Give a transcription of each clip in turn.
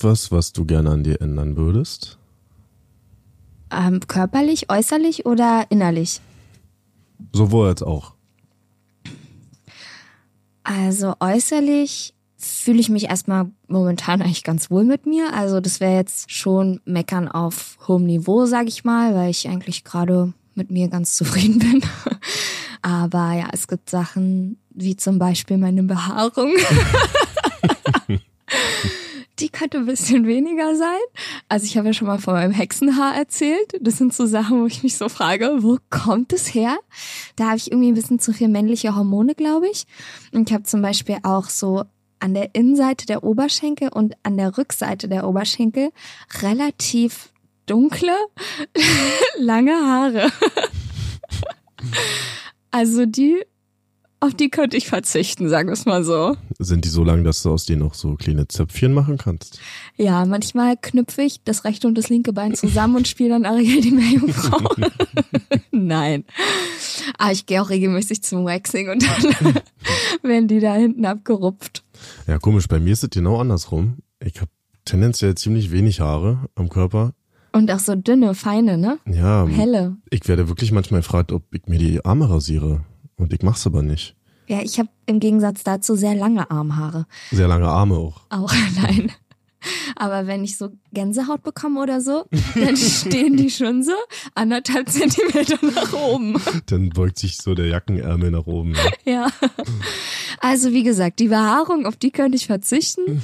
Irgendwas, was du gerne an dir ändern würdest? Ähm, körperlich, äußerlich oder innerlich? Sowohl als auch. Also äußerlich fühle ich mich erstmal momentan eigentlich ganz wohl mit mir. Also das wäre jetzt schon meckern auf hohem Niveau, sag ich mal, weil ich eigentlich gerade mit mir ganz zufrieden bin. Aber ja, es gibt Sachen wie zum Beispiel meine Behaarung. Die könnte ein bisschen weniger sein. Also ich habe ja schon mal von meinem Hexenhaar erzählt. Das sind so Sachen, wo ich mich so frage, wo kommt es her? Da habe ich irgendwie ein bisschen zu viel männliche Hormone, glaube ich. Und ich habe zum Beispiel auch so an der Innenseite der Oberschenkel und an der Rückseite der Oberschenkel relativ dunkle, lange Haare. Also die, auf die könnte ich verzichten, sagen wir es mal so. Sind die so lang, dass du aus denen auch so kleine Zöpfchen machen kannst? Ja, manchmal knüpfe ich das rechte und das linke Bein zusammen und spiele dann Ariel die Meerjungfrau. Nein. Aber ich gehe auch regelmäßig zum Waxing und dann werden die da hinten abgerupft. Ja, komisch, bei mir ist es genau andersrum. Ich habe tendenziell ziemlich wenig Haare am Körper. Und auch so dünne, feine, ne? Ja, Helle. ich werde wirklich manchmal gefragt, ob ich mir die Arme rasiere. Und ich mach's aber nicht. Ja, ich habe im Gegensatz dazu sehr lange Armhaare. Sehr lange Arme auch. Auch nein. Aber wenn ich so Gänsehaut bekomme oder so, dann stehen die schon so anderthalb Zentimeter nach oben. Dann beugt sich so der Jackenärmel nach oben. ne? Ja. Also wie gesagt, die Behaarung, auf die könnte ich verzichten.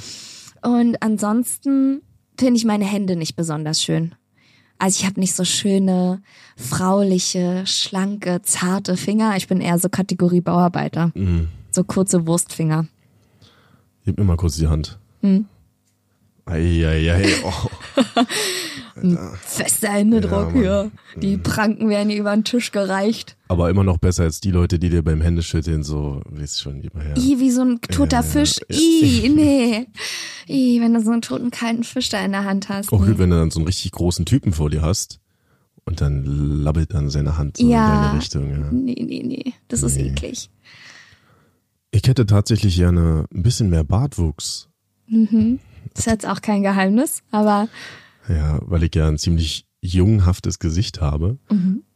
Und ansonsten finde ich meine Hände nicht besonders schön. Also ich habe nicht so schöne, frauliche, schlanke, zarte Finger. Ich bin eher so Kategorie Bauarbeiter. Mhm. So kurze Wurstfinger. Gib mir mal kurz die Hand. Hm. Eieiei. Oh. Fester Händedruck Ja, hier. Die Pranken werden hier über den Tisch gereicht. Aber immer noch besser als die Leute, die dir beim Händeschütteln so, weißt schon, immer her. I, wie so ein toter Ja, Fisch. ja. I, nee. I, wenn du so einen toten kalten Fisch da in der Hand hast. Auch nee. gut, wenn du dann so einen richtig großen Typen vor dir hast und dann labbelt dann seine Hand so Ja. in deine Richtung. Ja. Nee, nee, nee. Das ist Nee. eklig. Ich hätte tatsächlich gerne ein bisschen mehr Bartwuchs. Das ist jetzt auch kein Geheimnis, aber Ja, weil ich ja ein ziemlich junghaftes Gesicht habe.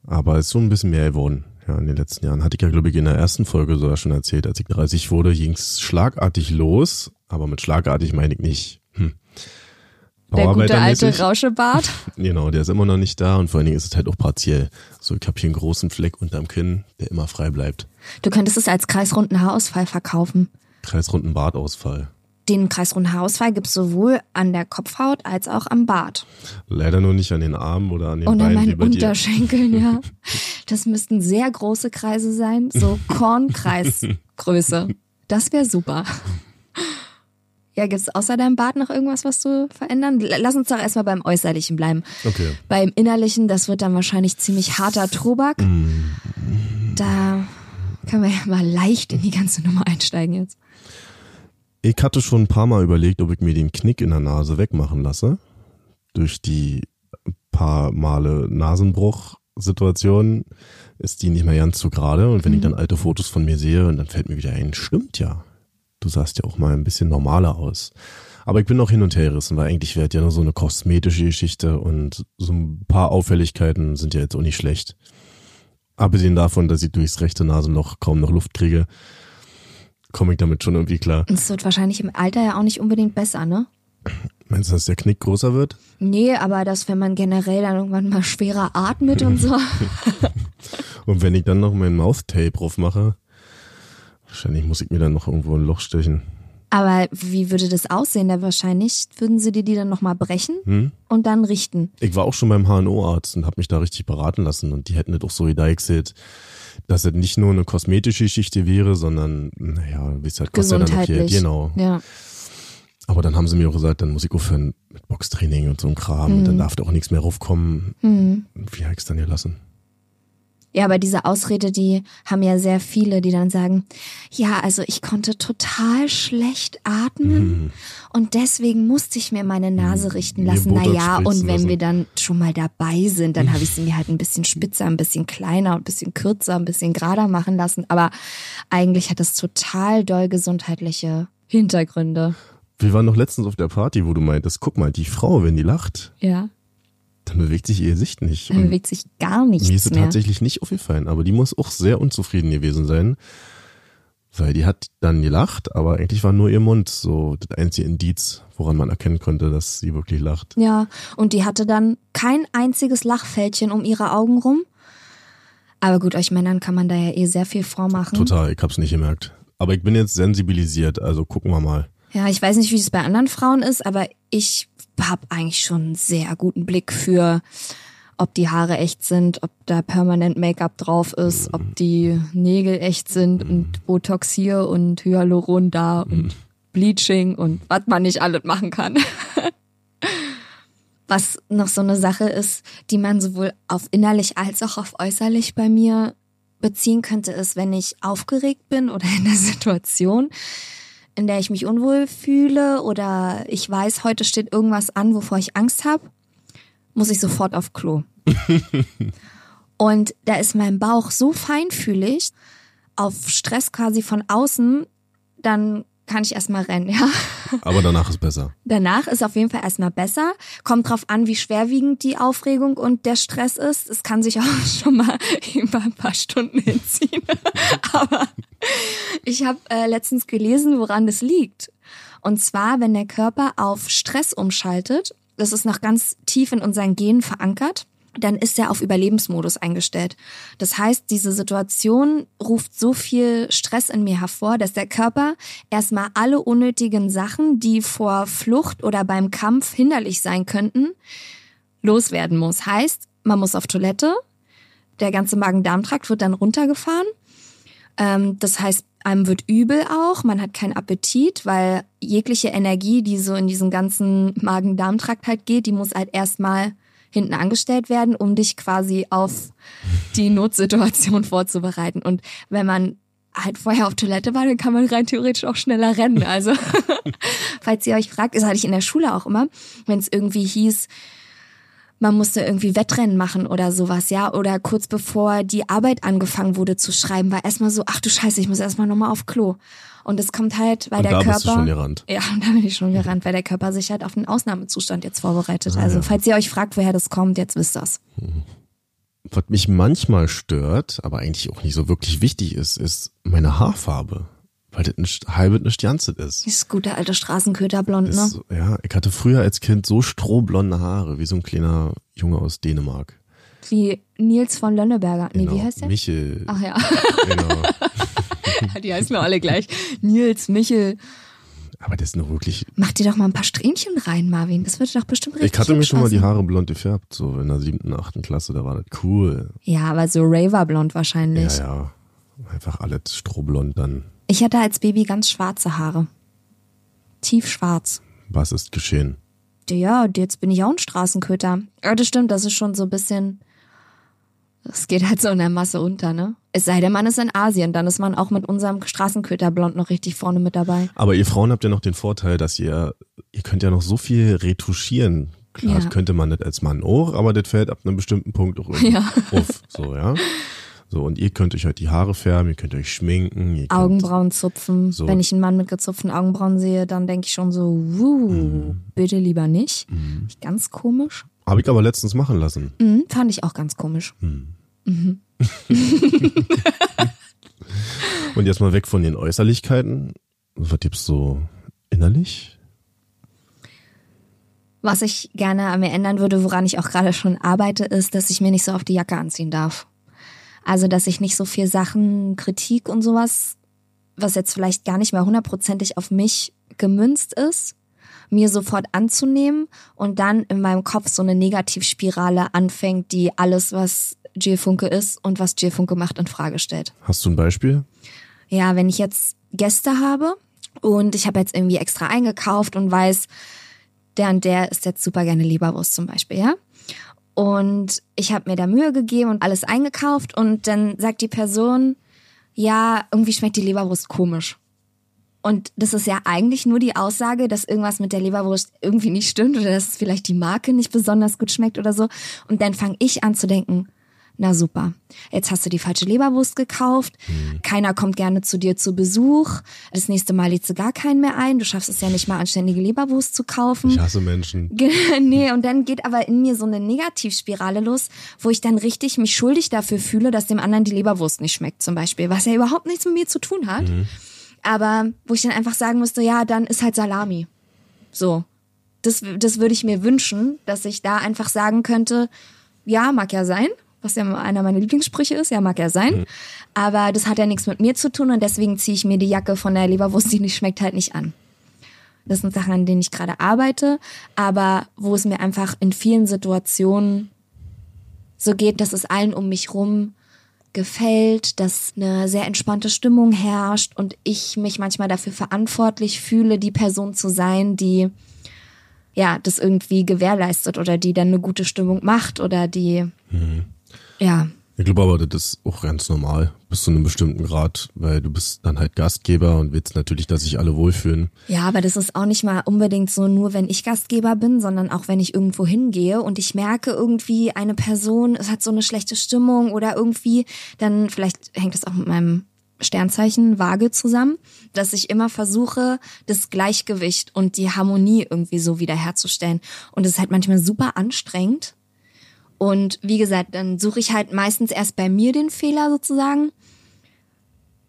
Aber es ist so ein bisschen mehr geworden. Ja, in den letzten Jahren. Hatte ich ja, glaube ich, in der ersten Folge sogar schon erzählt. Als ich 30 wurde, ging es schlagartig los. Aber mit schlagartig meine ich nicht. Hm. der gute alte. Rauschebart. Genau, der ist immer noch nicht da und vor allen Dingen ist es halt auch partiell. So, ich habe hier einen großen Fleck unterm Kinn, der immer frei bleibt. Du könntest es als kreisrunden Haarausfall verkaufen. Kreisrunden Bartausfall. Den kreisrunden Haarausfall gibt's sowohl an der Kopfhaut als auch am Bart. Leider nur nicht an den Armen oder an den Und an Beinen wie meinen bei dir. Unterschenkeln, ja. Das müssten sehr große Kreise sein, so Kornkreisgröße. Das wäre super. Ja, gibt's außer deinem Bart noch irgendwas, was du verändern? Lass uns doch erstmal beim Äußerlichen bleiben. Okay. Beim Innerlichen, das wird dann wahrscheinlich ziemlich harter Tobak. Da können wir ja mal leicht in die ganze Nummer einsteigen jetzt. Ich hatte schon ein paar Mal überlegt, ob ich mir den Knick in der Nase wegmachen lasse. Durch die paar Male Nasenbruch-Situation ist die nicht mehr ganz so gerade. Und wenn ich dann alte Fotos von mir sehe, und dann fällt mir wieder ein, stimmt ja. Du sahst ja auch mal ein bisschen normaler aus. Aber ich bin noch hin und her gerissen, weil eigentlich wäre es ja nur so eine kosmetische Geschichte und so ein paar Auffälligkeiten sind ja jetzt auch nicht schlecht. Abgesehen davon, dass ich durchs rechte Nasenloch kaum noch Luft kriege, komme ich damit schon irgendwie klar. Es wird wahrscheinlich im Alter ja auch nicht unbedingt besser, ne? Meinst du, dass der Knick größer wird? Nee, aber dass wenn man generell dann irgendwann mal schwerer atmet und so. Und wenn ich dann noch mein Mouth-Tape drauf mache, wahrscheinlich muss ich mir dann noch irgendwo ein Loch stechen. Aber wie würde das aussehen? Da wahrscheinlich würden sie dir die dann nochmal brechen Hm? und dann richten. Ich war auch schon beim HNO-Arzt und habe mich da richtig beraten lassen und die hätten das auch so gedeichselt, dass es nicht nur eine kosmetische Geschichte wäre, sondern, naja, wie es halt kostet dann. Genau. Ja. Aber dann haben sie mir auch gesagt, dann muss ich aufhören mit Boxtraining und so einem Kram und dann darf da auch nichts mehr raufkommen. Hm. Wie habe ich es dann gelassen? Ja, aber diese Ausrede, die haben ja sehr viele, die dann sagen, ja, also ich konnte total schlecht atmen und deswegen musste ich mir meine Nase richten Mir lassen. Naja, und wenn lassen. wir dann schon mal dabei sind, dann habe ich sie mir halt ein bisschen spitzer, ein bisschen kleiner, ein bisschen kürzer, ein bisschen gerader machen lassen. Aber eigentlich hat das total doll gesundheitliche Hintergründe. Wir waren noch letztens auf der Party, wo du meintest, guck mal, die Frau, wenn die lacht, Ja, dann bewegt sich ihr Gesicht nicht. da Und bewegt sich gar nichts mir ist es tatsächlich nicht aufgefallen, aber die muss auch sehr unzufrieden gewesen sein, weil die hat dann gelacht, aber eigentlich war nur ihr Mund so das einzige Indiz, woran man erkennen konnte, dass sie wirklich lacht. Ja, und die hatte dann kein einziges Lachfältchen um ihre Augen rum. Aber gut, euch Männern kann man da ja eh sehr viel vormachen. Total, ich hab's nicht gemerkt. Aber ich bin jetzt sensibilisiert, also gucken wir mal. Ja, ich weiß nicht, wie es bei anderen Frauen ist, aber ich habe eigentlich schon einen sehr guten Blick für, ob die Haare echt sind, ob da permanent Make-up drauf ist, ob die Nägel echt sind und Botox hier und Hyaluron da und Bleaching und was man nicht alles machen kann. Was noch so eine Sache ist, die man sowohl auf innerlich als auch auf äußerlich bei mir beziehen könnte, ist, wenn ich aufgeregt bin oder in der Situation, in der ich mich unwohl fühle oder ich weiß, heute steht irgendwas an, wovor ich Angst habe, muss ich sofort auf Klo. Und da ist mein Bauch so feinfühlig, auf Stress quasi von außen, dann kann ich erstmal rennen, ja. Aber danach ist besser. Danach ist auf jeden Fall erstmal besser. Kommt drauf an, wie schwerwiegend die Aufregung und der Stress ist. Es kann sich auch schon mal über ein paar Stunden hinziehen. Aber ich habe äh, letztens gelesen, woran das liegt. Und zwar, wenn der Körper auf Stress umschaltet, das ist noch ganz tief in unseren Genen verankert, dann ist er auf Überlebensmodus eingestellt. Das heißt, diese Situation ruft so viel Stress in mir hervor, dass der Körper erstmal alle unnötigen Sachen, die vor Flucht oder beim Kampf hinderlich sein könnten, loswerden muss. Heißt, man muss auf Toilette, der ganze Magen-Darm-Trakt wird dann runtergefahren. Ähm, das heißt, einem wird übel auch, man hat keinen Appetit, weil jegliche Energie, die so in diesen ganzen Magen-Darm-Trakt halt geht, die muss halt erstmal hinten angestellt werden, um dich quasi auf die Notsituation vorzubereiten. Und wenn man halt vorher auf Toilette war, dann kann man rein theoretisch auch schneller rennen. Also, falls ihr euch fragt, das hatte ich in der Schule auch immer, wenn es irgendwie hieß, man musste irgendwie Wettrennen machen oder sowas, ja, oder kurz bevor die Arbeit angefangen wurde zu schreiben, war erstmal so, ach du Scheiße, ich muss erstmal nochmal auf Klo. Und es kommt halt, weil Und der da Körper. bist du schon gerannt. Ja, und da bin ich schon gerannt, weil der Körper sich halt auf den Ausnahmezustand jetzt vorbereitet. Ah, also, ja. falls ihr euch fragt, woher das kommt, jetzt wisst ihr's. Was mich manchmal stört, aber eigentlich auch nicht so wirklich wichtig ist, ist meine Haarfarbe. Weil das nicht, halbe nicht Janzit ist. Dieses gute alte Straßenköterblond, ne? Ist ja, ich hatte früher als Kind so strohblonde Haare, wie so ein kleiner Junge aus Dänemark. Wie Nils von Lönneberger. Nee, Genau. wie heißt der? Michel. Ach ja, Genau. die heißen nur alle gleich. Nils, Michel. Aber das ist noch wirklich. Mach dir doch mal ein paar Strähnchen rein, Marvin. Das würde doch bestimmt richtig Ich hatte mir schon mal die. Haare blond gefärbt, so in der siebten, achten Klasse, da war das cool. Ja, aber so Raverblond wahrscheinlich. Ja, ja. Einfach alles strohblond dann. Ich hatte als Baby ganz schwarze Haare. Tiefschwarz. Was ist geschehen? Ja, jetzt bin ich auch ein Straßenköter. Ja, das stimmt, das ist schon so ein bisschen. Das geht halt so in der Masse unter, ne? Es sei denn, man ist in Asien, dann ist man auch mit unserem Straßenköterblond noch richtig vorne mit dabei. Aber ihr Frauen habt ja noch den Vorteil, dass ihr, ihr könnt ja noch so viel retuschieren. Klar, Ja. das könnte man nicht als Mann auch, aber das fällt ab einem bestimmten Punkt auch irgendwie Ja. auf. So, ja. So, und ihr könnt euch halt die Haare färben, ihr könnt euch schminken, ihr könnt, Augenbrauen zupfen. So. Wenn ich einen Mann mit gezupften Augenbrauen sehe, dann denke ich schon so, wuh, Mhm. bitte lieber nicht. Ganz komisch. Habe ich aber letztens machen lassen. Mhm, fand ich auch ganz komisch. Und jetzt mal weg von den Äußerlichkeiten. Was gibt's so innerlich? Was ich gerne an mir ändern würde, woran ich auch gerade schon arbeite, ist, dass ich mir nicht so auf die Jacke anziehen darf. Also, dass ich nicht so viel Sachen, Kritik und sowas, was jetzt vielleicht gar nicht mehr hundertprozentig auf mich gemünzt ist, mir sofort anzunehmen und dann in meinem Kopf so eine Negativspirale anfängt, die alles, was Jill Funke ist und was Jill Funke macht, in Frage stellt. Hast du ein Beispiel? Ja, wenn ich jetzt Gäste habe und ich habe jetzt irgendwie extra eingekauft und weiß, der und der isst jetzt super gerne Leberwurst zum Beispiel, ja? Und ich habe mir da Mühe gegeben und alles eingekauft und dann sagt die Person, ja, irgendwie schmeckt die Leberwurst komisch. Und das ist ja eigentlich nur die Aussage, dass irgendwas mit der Leberwurst irgendwie nicht stimmt oder dass vielleicht die Marke nicht besonders gut schmeckt oder so. Und dann fange ich an zu denken, na super, jetzt hast du die falsche Leberwurst gekauft, mhm. keiner kommt gerne zu dir zu Besuch, das nächste Mal lädst du gar keinen mehr ein, du schaffst es ja nicht mal anständige Leberwurst zu kaufen. Ich hasse Menschen. nee, und dann geht aber in mir so eine Negativspirale los, wo ich dann richtig mich schuldig dafür fühle, dass dem anderen die Leberwurst nicht schmeckt zum Beispiel, was ja überhaupt nichts mit mir zu tun hat. Mhm. Aber wo ich dann einfach sagen müsste, ja, dann ist halt Salami. So. Das, das würde ich mir wünschen, dass ich da einfach sagen könnte, ja, mag ja sein, was ja einer meiner Lieblingssprüche ist, ja, mag ja sein. Mhm. Aber das hat ja nichts mit mir zu tun und deswegen ziehe ich mir die Jacke von der Leberwurst, die nicht schmeckt, halt nicht an. Das sind Sachen, an denen ich gerade arbeite, aber wo es mir einfach in vielen Situationen so geht, dass es allen um mich rum gefällt, dass eine sehr entspannte Stimmung herrscht und ich mich manchmal dafür verantwortlich fühle, die Person zu sein, die ja das irgendwie gewährleistet oder die dann eine gute Stimmung macht oder die mhm. Ja. Ich glaube aber, das ist auch ganz normal, bis zu einem bestimmten Grad, weil du bist dann halt Gastgeber und willst natürlich, dass sich alle wohlfühlen. Ja, aber das ist auch nicht mal unbedingt so nur, wenn ich Gastgeber bin, sondern auch wenn ich irgendwo hingehe und ich merke irgendwie, eine Person, es hat so eine schlechte Stimmung oder irgendwie, dann vielleicht hängt das auch mit meinem Sternzeichen Waage zusammen, dass ich immer versuche, das Gleichgewicht und die Harmonie irgendwie so wiederherzustellen. Und es ist halt manchmal super anstrengend, und wie gesagt, dann suche ich halt meistens erst bei mir den Fehler sozusagen,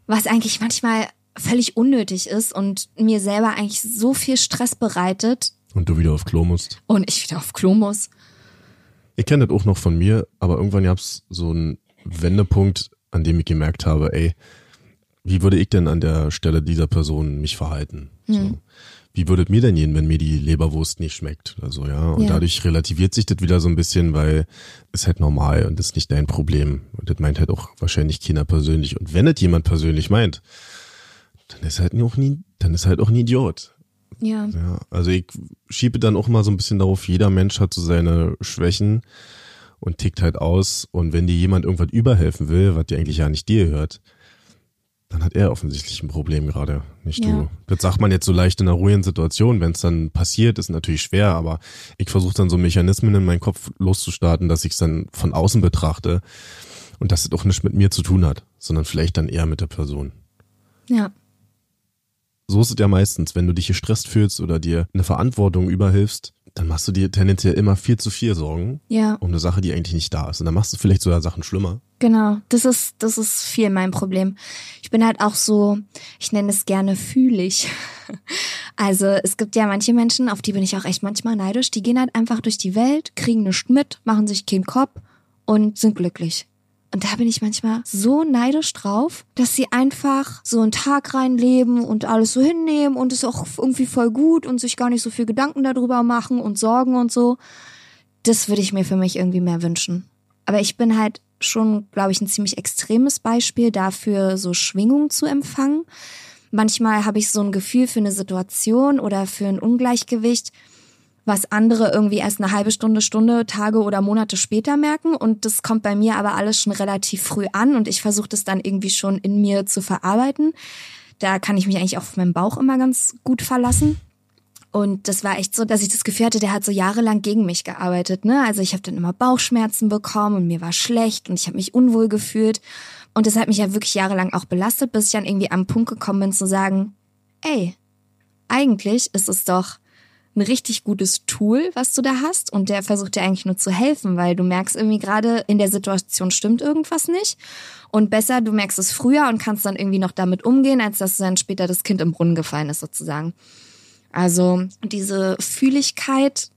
was eigentlich manchmal völlig unnötig ist und mir selber eigentlich so viel Stress bereitet. Und du wieder auf Klo musst. Und ich wieder auf Klo muss. Ich kenne das auch noch von mir, aber irgendwann gab es so einen Wendepunkt, an dem ich gemerkt habe, ey, wie würde ich denn an der Stelle dieser Person mich verhalten? Hm. So wie würdet mir denn gehen, wenn mir die Leberwurst nicht schmeckt? Also ja, und ja. dadurch relativiert sich das wieder so ein bisschen, weil es halt normal und ist nicht dein Problem. Und das meint halt auch wahrscheinlich keiner persönlich. Und wenn es jemand persönlich meint, dann ist halt auch nie, dann ist halt auch ein Idiot. Ja. ja. Also ich schiebe dann auch mal so ein bisschen darauf, jeder Mensch hat so seine Schwächen und tickt halt aus. Und wenn dir jemand irgendwas überhelfen will, was dir eigentlich ja nicht dir hört, dann hat er offensichtlich ein Problem gerade, nicht ja. du. Das sagt man jetzt so leicht in einer ruhigen Situation. Wenn es dann passiert, ist natürlich schwer, aber ich versuche dann so Mechanismen in meinen Kopf loszustarten, dass ich es dann von außen betrachte und dass es auch nichts mit mir zu tun hat, sondern vielleicht dann eher mit der Person. Ja. So ist es ja meistens, wenn du dich gestresst fühlst oder dir eine Verantwortung überhilfst, dann machst du dir tendenziell immer viel zu viel Sorgen ja. um eine Sache, die eigentlich nicht da ist. Und dann machst du vielleicht sogar Sachen schlimmer. Genau, das ist, das ist viel mein Problem. Ich bin halt auch so, ich nenne es gerne fühlig. Also es gibt ja manche Menschen, auf die bin ich auch echt manchmal neidisch, die gehen halt einfach durch die Welt, kriegen nichts mit, machen sich keinen Kopf und sind glücklich. Und da bin ich manchmal so neidisch drauf, dass sie einfach so einen Tag reinleben und alles so hinnehmen und es auch irgendwie voll gut und sich gar nicht so viel Gedanken darüber machen und Sorgen und so. Das würde ich mir für mich irgendwie mehr wünschen. Aber ich bin halt schon, glaube ich, ein ziemlich extremes Beispiel dafür, so Schwingungen zu empfangen. Manchmal habe ich so ein Gefühl für eine Situation oder für ein Ungleichgewicht, was andere irgendwie erst eine halbe Stunde, Stunde, Tage oder Monate später merken. Und das kommt bei mir aber alles schon relativ früh an und ich versuche das dann irgendwie schon in mir zu verarbeiten. Da kann ich mich eigentlich auch auf meinen Bauch immer ganz gut verlassen. Und das war echt so, dass ich das Gefühl hatte, der hat so jahrelang gegen mich gearbeitet. Ne? Also ich habe dann immer Bauchschmerzen bekommen und mir war schlecht und ich habe mich unwohl gefühlt. Und das hat mich ja wirklich jahrelang auch belastet, bis ich dann irgendwie am Punkt gekommen bin zu sagen, ey, eigentlich ist es doch ein richtig gutes Tool, was du da hast und der versucht dir eigentlich nur zu helfen, weil du merkst irgendwie gerade in der Situation stimmt irgendwas nicht und besser du merkst es früher und kannst dann irgendwie noch damit umgehen, als dass dann später das Kind im Brunnen gefallen ist sozusagen. Also diese Fühligkeit,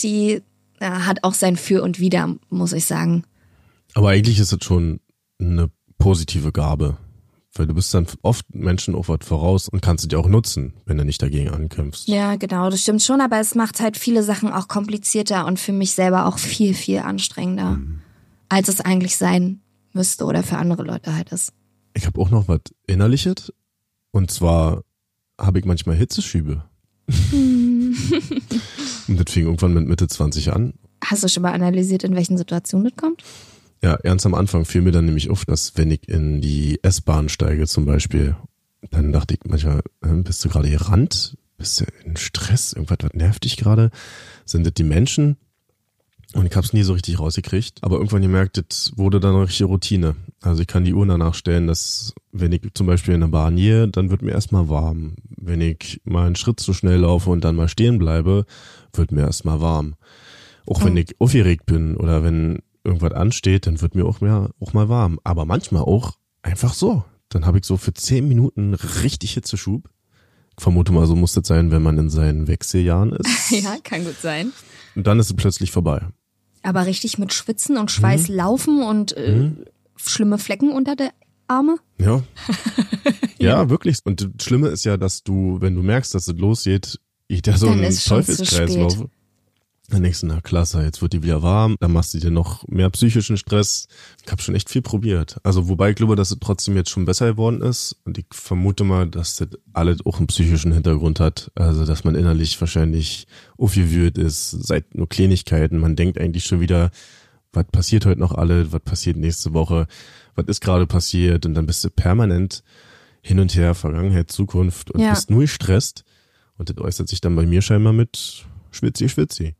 die ja, hat auch sein Für und Wider, muss ich sagen. Aber eigentlich ist es schon eine positive Gabe, Weil du bist dann oft Menschen auch was voraus und kannst dir auch nutzen, wenn du nicht dagegen ankämpfst. Ja, genau, das stimmt schon, aber es macht halt viele Sachen auch komplizierter und für mich selber auch viel, viel anstrengender, Mhm. als es eigentlich sein müsste oder für andere Leute halt ist. Ich habe auch noch was innerliches. Und zwar habe ich manchmal Hitzeschübe. und das fing irgendwann mit Mitte 20 an. Hast du schon mal analysiert, in welchen Situationen das kommt? Ja, ernst am Anfang fiel mir dann nämlich auf, dass wenn ich in die S-Bahn steige zum Beispiel, dann dachte ich manchmal, bist du gerade gerannt? Bist du in Stress? Irgendwas was nervt dich gerade? Sind das die Menschen? Und ich hab's nie so richtig rausgekriegt. Aber irgendwann gemerkt, das wurde dann eine richtige Routine. Also ich kann die Uhr danach stellen, dass wenn ich zum Beispiel in der Bahn gehe, dann wird mir erstmal warm. Wenn ich mal einen Schritt zu schnell laufe und dann mal stehen bleibe, wird mir erstmal warm. Auch wenn Oh. ich aufgeregt bin oder wenn irgendwas ansteht, dann wird mir auch mehr auch mal warm. Aber manchmal auch einfach so. Dann habe ich so für zehn Minuten richtig Hitzeschub. Ich vermute mal, so muss das sein, wenn man in seinen Wechseljahren ist. Ja, kann gut sein. Und dann ist es plötzlich vorbei. Aber richtig mit Schwitzen und Schweiß Mhm. laufen und äh, schlimme Flecken unter der Arme? Ja. ja, wirklich. Und das Schlimme ist ja, dass du, wenn du merkst, dass es losgeht, ich da so einen ist Dann denkst du, na klasse, jetzt wird die wieder warm, dann machst du dir noch mehr psychischen Stress. Ich habe schon echt viel probiert. Also wobei ich glaube, dass es trotzdem jetzt schon besser geworden ist. Und ich vermute mal, dass das alles auch einen psychischen Hintergrund hat. Also dass man innerlich wahrscheinlich aufgewühlt ist, seit nur Kleinigkeiten. Man denkt eigentlich schon wieder, was passiert heute noch alle, was passiert nächste Woche, was ist gerade passiert. Und dann bist du permanent hin und her, Vergangenheit, Zukunft und Ja. bist nur gestresst. Und das äußert sich dann bei mir scheinbar mit Schwitzi, Schwitzi.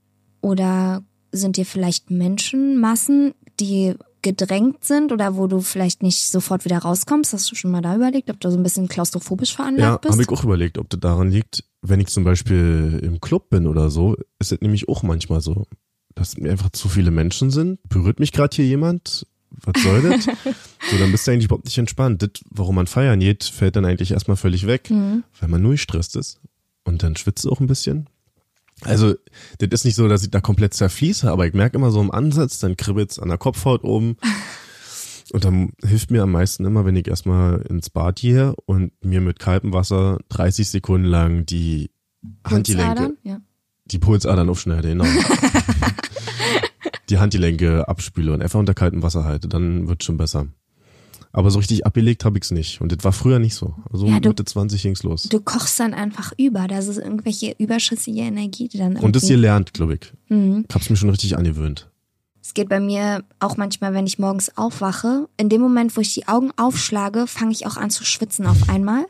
Oder sind dir vielleicht Menschenmassen, die gedrängt sind oder wo du vielleicht nicht sofort wieder rauskommst? Hast du schon mal da überlegt, ob du so ein bisschen klaustrophobisch Ja, veranlagt bist? habe ich auch überlegt, ob das daran liegt, wenn ich zum Beispiel im Club bin oder so, ist es nämlich auch manchmal so, dass mir einfach zu viele Menschen sind. Berührt mich gerade hier jemand? Was soll das? so, dann bist du eigentlich überhaupt nicht entspannt. Das, warum man feiern geht, fällt dann eigentlich erstmal völlig weg, Mhm. weil man nur gestresst ist. Und dann schwitzt du auch ein bisschen. Also, das ist nicht so, dass ich da komplett zerfließe, aber ich merke immer so im Ansatz, dann kribbelt's an der Kopfhaut oben. Und dann hilft mir am meisten immer, wenn ich erstmal ins Bad gehe und mir mit kaltem Wasser 30 Sekunden lang die Handgelenke? Ja. die Pulsadern aufschneide, genau. die Handgelenke abspüle und einfach unter kaltem Wasser halte, dann wird schon besser. Aber so richtig abgelegt habe ich's nicht. Und das war früher nicht so. Also Ja, du- Mitte 20 ging's los. Du kochst dann einfach über. Das ist irgendwelche überschüssige Energie, die dann Und das irgendwie- gelernt, glaube ich. Mhm. Ich hab's mir schon richtig angewöhnt. Es geht bei mir auch manchmal, wenn ich morgens aufwache. In dem Moment, wo ich die Augen aufschlage, fange ich auch an zu schwitzen auf einmal.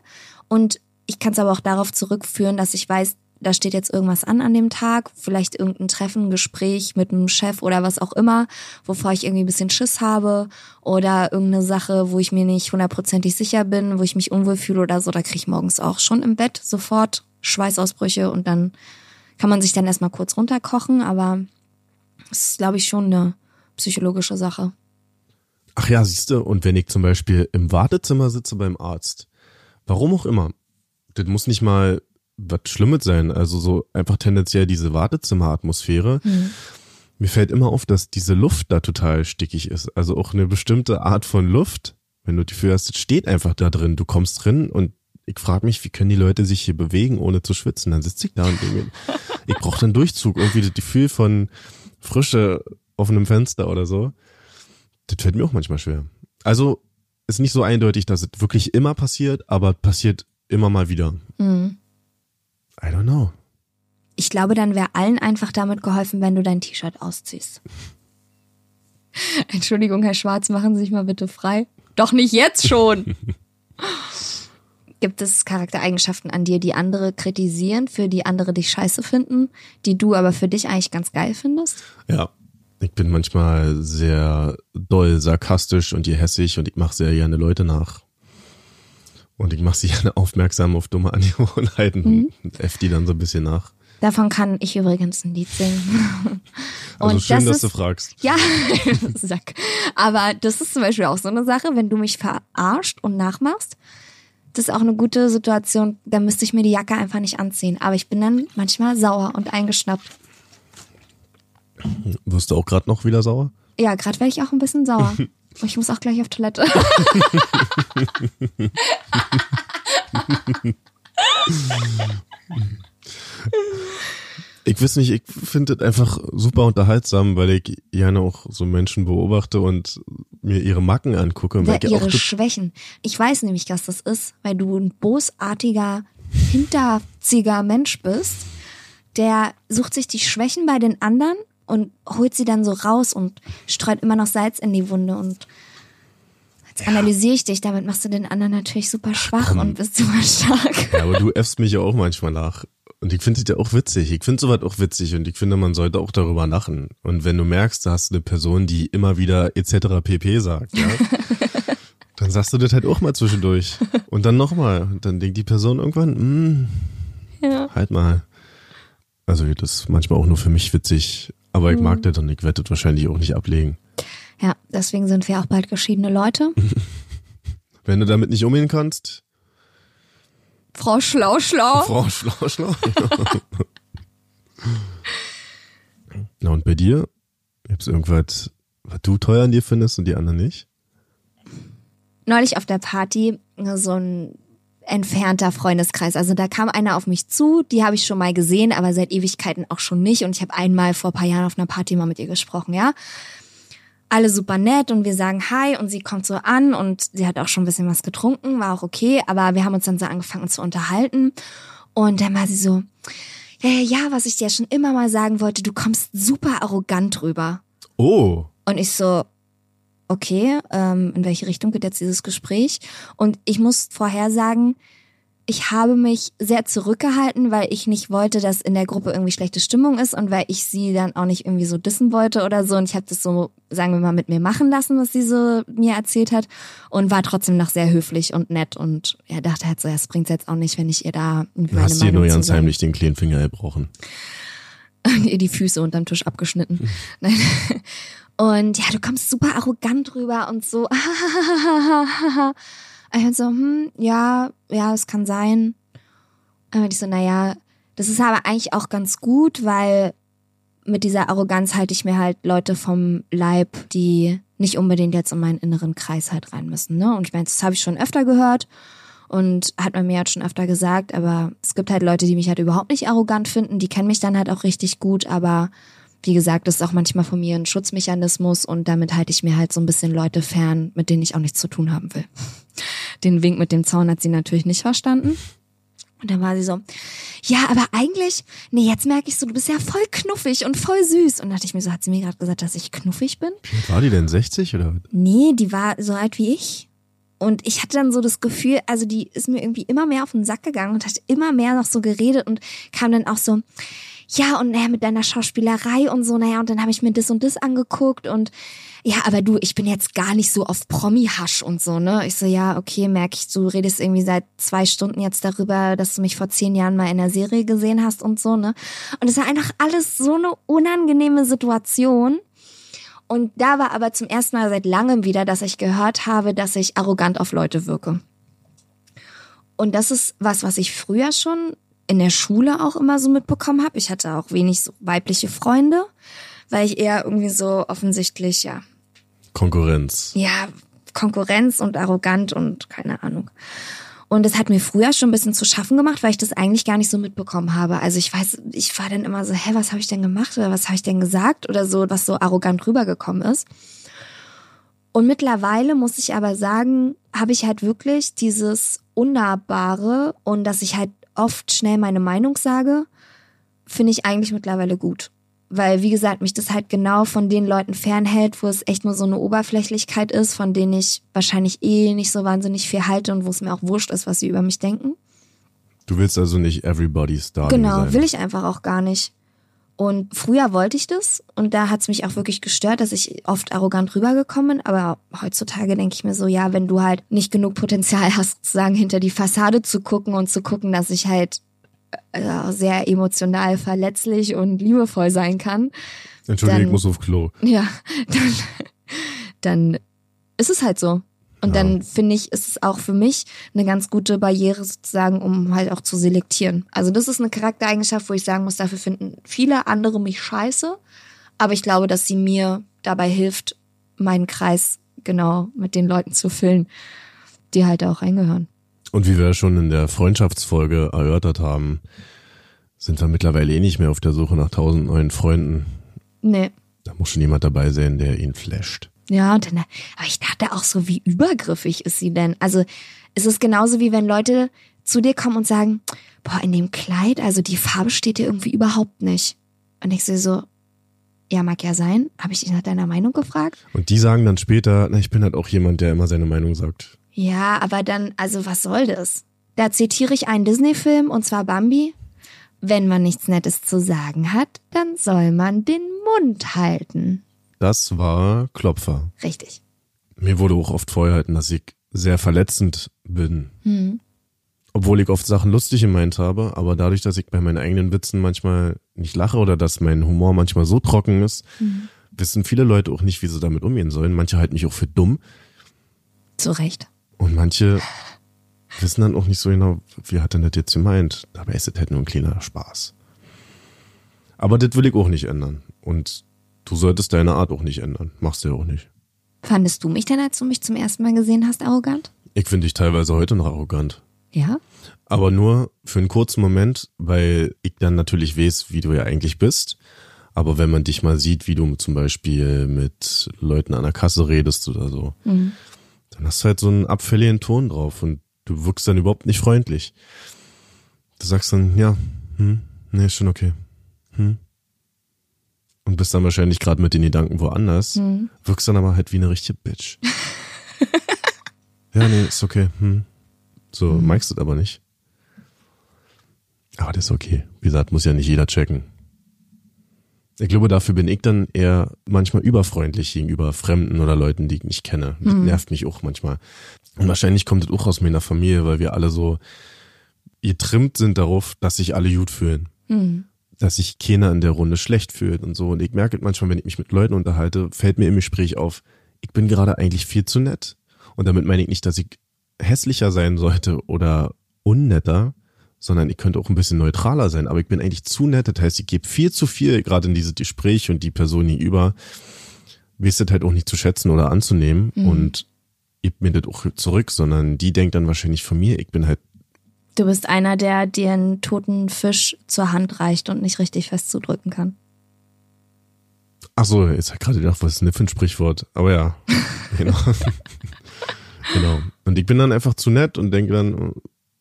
Und ich kann es aber auch darauf zurückführen, dass ich weiß, da steht jetzt irgendwas an an dem Tag, vielleicht irgendein Treffen, Gespräch mit einem Chef oder was auch immer, wovor ich irgendwie ein bisschen Schiss habe oder irgendeine Sache, wo ich mir nicht hundertprozentig sicher bin, wo ich mich unwohl fühle oder so, da kriege ich morgens auch schon im Bett sofort Schweißausbrüche und dann kann man sich dann erstmal kurz runterkochen, aber es ist, glaube ich, schon eine psychologische Sache. Ach ja, siehst du, und wenn ich zum Beispiel im Wartezimmer sitze beim Arzt, warum auch immer, das muss nicht mal was Schlimmes sein, also so einfach tendenziell diese Wartezimmeratmosphäre. Mir fällt immer auf, dass diese Luft da total stickig ist. Also auch eine bestimmte Art von Luft, wenn du die Gefühl hast, steht einfach da drin, du kommst drin und ich frage mich, wie können die Leute sich hier bewegen, ohne zu schwitzen? Dann sitze ich da und denke, ich brauche einen Durchzug, irgendwie das Gefühl von Frische auf einem Fenster oder so. Das fällt mir auch manchmal schwer. Also ist nicht so eindeutig, dass es wirklich immer passiert, aber passiert immer mal wieder. Mhm. I don't know. Ich glaube, dann wäre allen einfach damit geholfen, wenn du dein T-Shirt ausziehst. Entschuldigung, Herr Schwarz, machen Sie sich mal bitte frei. Doch nicht jetzt schon. Gibt es Charaktereigenschaften an dir, die andere kritisieren, für die andere dich scheiße finden, die du aber für dich eigentlich ganz geil findest? Ja. Ich bin manchmal sehr doll sarkastisch und gehässig und ich mache sehr gerne Leute nach. Und ich mache sie gerne aufmerksam auf dumme Angewohnheiten und F die dann so ein bisschen nach. Davon kann ich übrigens ein Lied singen. Also Und schön, das dass ist- du fragst. Ja, Sack. Aber das ist zum Beispiel auch so eine Sache, wenn du mich verarscht und nachmachst, das ist auch eine gute Situation, da müsste ich mir die Jacke einfach nicht anziehen. Aber ich bin dann manchmal sauer und eingeschnappt. Wirst du auch gerade noch wieder sauer? Ja, gerade wäre ich auch ein bisschen sauer. Oh, ich muss auch gleich auf Toilette. Ich weiß nicht, ich finde das einfach super unterhaltsam, weil ich gerne auch so Menschen beobachte und mir ihre Macken angucke. Und Ja, ihre auch Schwächen. Ich weiß nämlich, was das ist, weil du ein bosartiger, hinterziger Mensch bist, der sucht sich die Schwächen bei den anderen und holt sie dann so raus und streut immer noch Salz in die Wunde und jetzt analysiere ich dich, damit machst du den anderen natürlich super schwach und bist super stark. Ja, aber du äffst mich ja auch manchmal nach. Und ich finde es ja auch witzig. Ich finde sowas auch witzig und ich finde, man sollte auch darüber lachen. Und wenn du merkst, da hast du eine Person, die immer wieder etc. pp sagt, ja, dann sagst du das halt auch mal zwischendurch. Und dann nochmal. Und dann denkt die Person irgendwann, hm, Ja. halt mal. Also das ist manchmal auch nur für mich witzig. Aber ich mag das und ich werde das wahrscheinlich auch nicht ablegen. Ja, deswegen sind wir auch bald geschiedene Leute. Wenn du damit nicht umgehen kannst, Frau Schlau Schlau. Frau Schlau, schlau. Na und bei dir? Gibt's irgendwas, was du teuer an dir findest und die anderen nicht? neulich auf der Party so ein entfernter Freundeskreis. Also da kam einer auf mich zu, die habe ich schon mal gesehen, aber seit Ewigkeiten auch schon nicht. Und ich habe einmal vor ein paar Jahren auf einer Party mal mit ihr gesprochen, ja. Alle super nett und wir sagen Hi und sie kommt so an und sie hat auch schon ein bisschen was getrunken, war auch okay, aber wir haben uns dann so angefangen zu unterhalten. Und dann war sie so, ja, ja, ja, was ich dir schon immer mal sagen wollte, du kommst super arrogant rüber. Oh, Und ich so, okay, ähm, in welche Richtung geht jetzt dieses Gespräch? Und ich muss vorher sagen, ich habe mich sehr zurückgehalten, weil ich nicht wollte, dass in der Gruppe irgendwie schlechte Stimmung ist und weil ich sie dann auch nicht irgendwie so dissen wollte oder so. Und ich habe das so, sagen wir mal, mit mir machen lassen, was sie so mir erzählt hat und war trotzdem noch sehr höflich und nett und ja, dachte halt so, ja, es bringt's jetzt auch nicht, wenn ich ihr da irgendwie du meine hast dir nur ganz heimlich den kleinen Finger gebrochen. ihr die Füße unterm Tisch abgeschnitten. Nein. Und ja, du kommst super arrogant rüber und so. ich so, hm, ja, ja, es kann sein. Und ich so, naja, das ist aber eigentlich auch ganz gut, weil mit dieser Arroganz halte ich mir halt Leute vom Leib, die nicht unbedingt jetzt in meinen inneren Kreis halt rein müssen. Ne? Und ich meine, das habe ich schon öfter gehört und hat man mir halt schon öfter gesagt, aber es gibt halt Leute, die mich halt überhaupt nicht arrogant finden, die kennen mich dann halt auch richtig gut, aber wie gesagt, das ist auch manchmal von mir ein Schutzmechanismus und damit halte ich mir halt so ein bisschen Leute fern, mit denen ich auch nichts zu tun haben will. Den Wink mit dem Zaun hat sie natürlich nicht verstanden. Und dann war sie so, ja, aber eigentlich, nee, jetzt merke ich so, du bist ja voll knuffig und voll süß. Und dachte ich mir so, hat sie mir gerade gesagt, dass ich knuffig bin? War die denn 60 oder? Nee, die war so alt wie ich. Und ich hatte dann so das Gefühl, also die ist mir irgendwie immer mehr auf den Sack gegangen und hat immer mehr noch so geredet und kam dann auch so, ja, und naja, mit deiner Schauspielerei und so, naja, und dann habe ich mir das und das angeguckt und ja, aber du, ich bin jetzt gar nicht so auf Promi-Hasch und so, ne? Ich so, ja, okay, merke ich, du redest irgendwie seit zwei Stunden jetzt darüber, dass du mich vor zehn Jahren mal in der Serie gesehen hast und so, ne? Und es war einfach alles so eine unangenehme Situation. Und da war aber zum ersten Mal seit langem wieder, dass ich gehört habe, dass ich arrogant auf Leute wirke. Und das ist was, was ich früher schon in der Schule auch immer so mitbekommen habe. Ich hatte auch wenig so weibliche Freunde, weil ich eher irgendwie so offensichtlich, ja, Konkurrenz. ja, Konkurrenz und arrogant und keine Ahnung. Und das hat mir früher schon ein bisschen zu schaffen gemacht, weil ich das eigentlich gar nicht so mitbekommen habe. Also ich weiß, ich war dann immer so, hä, was habe ich denn gemacht oder was habe ich denn gesagt oder so, was so arrogant rübergekommen ist. Und mittlerweile muss ich aber sagen, habe ich halt wirklich dieses Unnahbare und dass ich halt oft schnell meine Meinung sage, finde ich eigentlich mittlerweile gut. Weil, wie gesagt, mich das halt genau von den Leuten fernhält, wo es echt nur so eine Oberflächlichkeit ist, von denen ich wahrscheinlich eh nicht so wahnsinnig viel halte und wo es mir auch wurscht ist, was sie über mich denken. Du willst also nicht everybody's darling Genau, sein. will ich einfach auch gar nicht. Und früher wollte ich das und da hat es mich auch wirklich gestört, dass ich oft arrogant rübergekommen bin. Aber heutzutage denke ich mir so, ja, wenn du halt nicht genug Potenzial hast, sozusagen hinter die Fassade zu gucken und zu gucken, dass ich halt äh, sehr emotional verletzlich und liebevoll sein kann, Entschuldigung, dann- ich muss auf Klo. ja, dann, dann ist es halt so. Und Ja. dann finde ich, ist es auch für mich eine ganz gute Barriere sozusagen, um halt auch zu selektieren. Also das ist eine Charaktereigenschaft, wo ich sagen muss, dafür finden viele andere mich scheiße. Aber ich glaube, dass sie mir dabei hilft, meinen Kreis genau mit den Leuten zu füllen, die halt auch reingehören. Und wie wir schon in der Freundschaftsfolge erörtert haben, sind wir mittlerweile eh nicht mehr auf der Suche nach tausend neuen Freunden. Nee. Da muss schon jemand dabei sein, der ihn flasht. Ja, und dann, aber ich dachte auch so, wie übergriffig ist sie denn? Also, es ist genauso wie wenn Leute zu dir kommen und sagen, boah, in dem Kleid, also die Farbe steht dir irgendwie überhaupt nicht. Und ich sehe so, ja, mag ja sein. Habe ich dich nach deiner Meinung gefragt? Und die sagen dann später, na, ich bin halt auch jemand, der immer seine Meinung sagt. Ja, aber dann, also was soll das? Da zitiere ich einen Disney-Film, und zwar Bambi. Wenn man nichts Nettes zu sagen hat, dann soll man den Mund halten. Das war Klopfer. Richtig. Mir wurde auch oft vorgehalten, dass ich sehr verletzend bin. Hm. Obwohl ich oft Sachen lustig gemeint habe, aber dadurch, dass ich bei meinen eigenen Witzen manchmal nicht lache oder dass mein Humor manchmal so trocken ist, Mhm. wissen viele Leute auch nicht, wie sie damit umgehen sollen. Manche halten mich auch für dumm Zu Recht. und manche wissen dann auch nicht so genau, wie hat denn das jetzt gemeint. Dabei ist das halt nur ein kleiner Spaß. Aber das will ich auch nicht ändern. Und du solltest deine Art auch nicht ändern. Machst du ja auch nicht. Fandest du mich denn, als du mich zum ersten Mal gesehen hast, arrogant? Ich finde dich teilweise heute noch arrogant. Ja? Aber nur für einen kurzen Moment, weil ich dann natürlich weiß, wie du ja eigentlich bist. Aber wenn man dich mal sieht, wie du zum Beispiel mit Leuten an der Kasse redest oder so, Mhm. dann hast du halt so einen abfälligen Ton drauf und du wirkst dann überhaupt nicht freundlich. Du sagst dann, ja, hm, nee, ist schon okay. Hm. Und bist dann wahrscheinlich gerade mit den Gedanken woanders, Mhm. wirkst dann aber halt wie eine richtige Bitch. ja, nee, ist okay. Hm. So, magst du das aber nicht. Aber das ist okay. Wie gesagt, muss ja nicht jeder checken. Ich glaube, dafür bin ich dann eher manchmal überfreundlich gegenüber Fremden oder Leuten, die ich nicht kenne. Das nervt mich auch manchmal. Und wahrscheinlich kommt das auch aus meiner Familie, weil wir alle so getrimmt sind darauf, dass sich alle gut fühlen. Dass sich keiner in der Runde schlecht fühlt und so. Und ich merke manchmal, wenn ich mich mit Leuten unterhalte, fällt mir im Gespräch auf, ich bin gerade eigentlich viel zu nett. Und damit meine ich nicht, dass ich hässlicher sein sollte oder unnetter, sondern ich könnte auch ein bisschen neutraler sein. Aber ich bin eigentlich zu nett. Das heißt, ich gebe viel zu viel gerade in dieses Gespräch und die Person gegenüber weiß das halt auch nicht zu schätzen oder anzunehmen und gibt mir das auch zurück, sondern die denkt dann wahrscheinlich von mir, ich bin halt, Du bist einer, der dir einen toten Fisch zur Hand reicht und nicht richtig festzudrücken kann. ach so, jetzt ich gerade gedacht, was ist denn für ein Sprichwort? Aber ja, genau. genau. Und ich bin dann einfach zu nett und denke dann,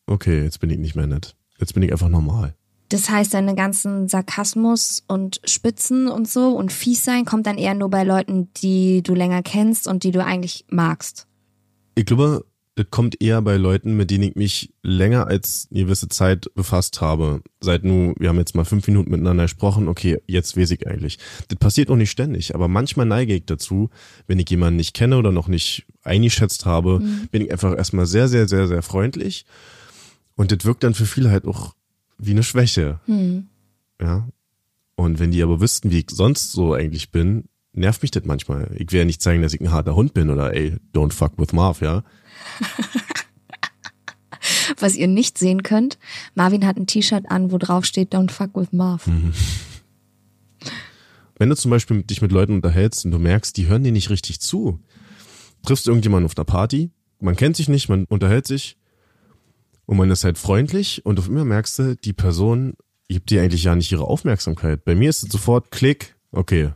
okay, jetzt bin ich nicht mehr nett. Jetzt bin ich einfach normal. Das heißt, deine ganzen Sarkasmus und Spitzen und so und fies sein kommt dann eher nur bei Leuten, die du länger kennst und die du eigentlich magst. Ich glaube, das kommt eher bei Leuten, mit denen ich mich länger als eine gewisse Zeit befasst habe. Seit nu, wir haben jetzt mal fünf Minuten miteinander gesprochen, okay, jetzt weiß ich eigentlich. Das passiert auch nicht ständig, aber manchmal neige ich dazu, wenn ich jemanden nicht kenne oder noch nicht eingeschätzt habe, bin ich einfach erstmal sehr, sehr, sehr, sehr freundlich. Und das wirkt dann für viele halt auch wie eine Schwäche. Ja. Und wenn die aber wüssten, wie ich sonst so eigentlich bin, nervt mich das manchmal. Ich will ja nicht zeigen, dass ich ein harter Hund bin oder ey, don't fuck with Marv, ja. Was ihr nicht sehen könnt, Marvin hat ein T-Shirt an, wo drauf steht Don't fuck with Marv. Wenn du zum Beispiel dich mit Leuten unterhältst und du merkst, die hören dir nicht richtig zu, triffst irgendjemanden auf einer Party, man kennt sich nicht, man unterhält sich und man ist halt freundlich und auf immer merkst du, die Person gibt dir eigentlich ja nicht ihre Aufmerksamkeit. Bei mir ist es sofort Klick, okay,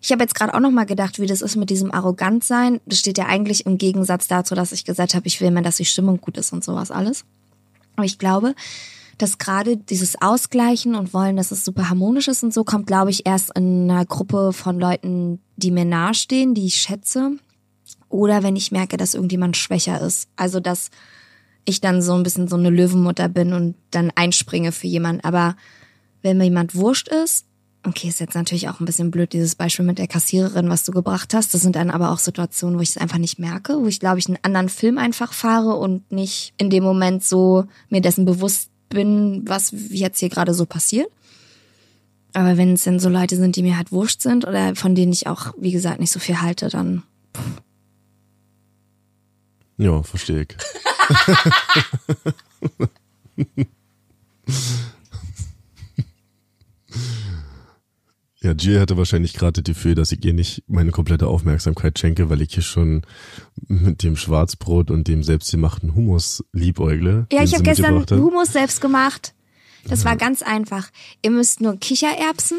Ich habe jetzt gerade auch noch mal gedacht, wie das ist mit diesem Arrogantsein. Das steht ja eigentlich im Gegensatz dazu, dass ich gesagt habe, ich will immer, dass die Stimmung gut ist und sowas alles. Aber ich glaube, dass gerade dieses Ausgleichen und wollen, dass es super harmonisch ist und so, kommt, glaube ich, erst in einer Gruppe von Leuten, die mir nahestehen, die ich schätze. Oder wenn ich merke, dass irgendjemand schwächer ist. Also, dass ich dann so ein bisschen so eine Löwenmutter bin und dann einspringe für jemanden. Aber wenn mir jemand wurscht ist, okay, ist jetzt natürlich auch ein bisschen blöd, dieses Beispiel mit der Kassiererin, was du gebracht hast. Das sind dann aber auch Situationen, wo ich es einfach nicht merke, wo ich, glaube ich, einen anderen Film einfach fahre und nicht in dem Moment so mir dessen bewusst bin, was jetzt hier gerade so passiert. Aber wenn es dann so Leute sind, die mir halt wurscht sind oder von denen ich auch, wie gesagt, nicht so viel halte, dann ja, verstehe ich. Ja, Jill hatte wahrscheinlich gerade das Gefühl, dass ich ihr nicht meine komplette Aufmerksamkeit schenke, weil ich hier schon mit dem Schwarzbrot und dem selbstgemachten Hummus liebäugle. Ja, ich habe gestern. Hummus selbst gemacht. Das war ganz einfach. Ihr müsst nur Kichererbsen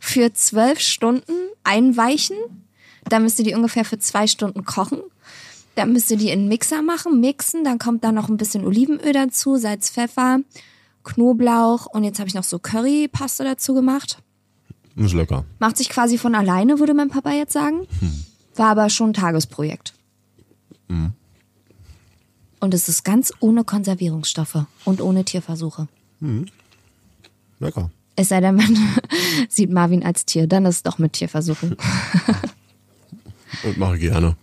für zwölf Stunden einweichen. Dann müsst ihr die ungefähr für zwei Stunden kochen. Dann müsst ihr die in Mixer machen, mixen. Dann kommt da noch ein bisschen Olivenöl dazu, Salz, Pfeffer, Knoblauch und jetzt habe ich noch so Currypaste dazu gemacht. Ist lecker. Macht sich quasi von alleine, würde mein Papa jetzt sagen. War aber schon ein Tagesprojekt. Und es ist ganz ohne Konservierungsstoffe und ohne Tierversuche. Lecker. Es sei denn, man sieht Marvin als Tier, dann ist es doch mit Tierversuchen. Und mache gerne.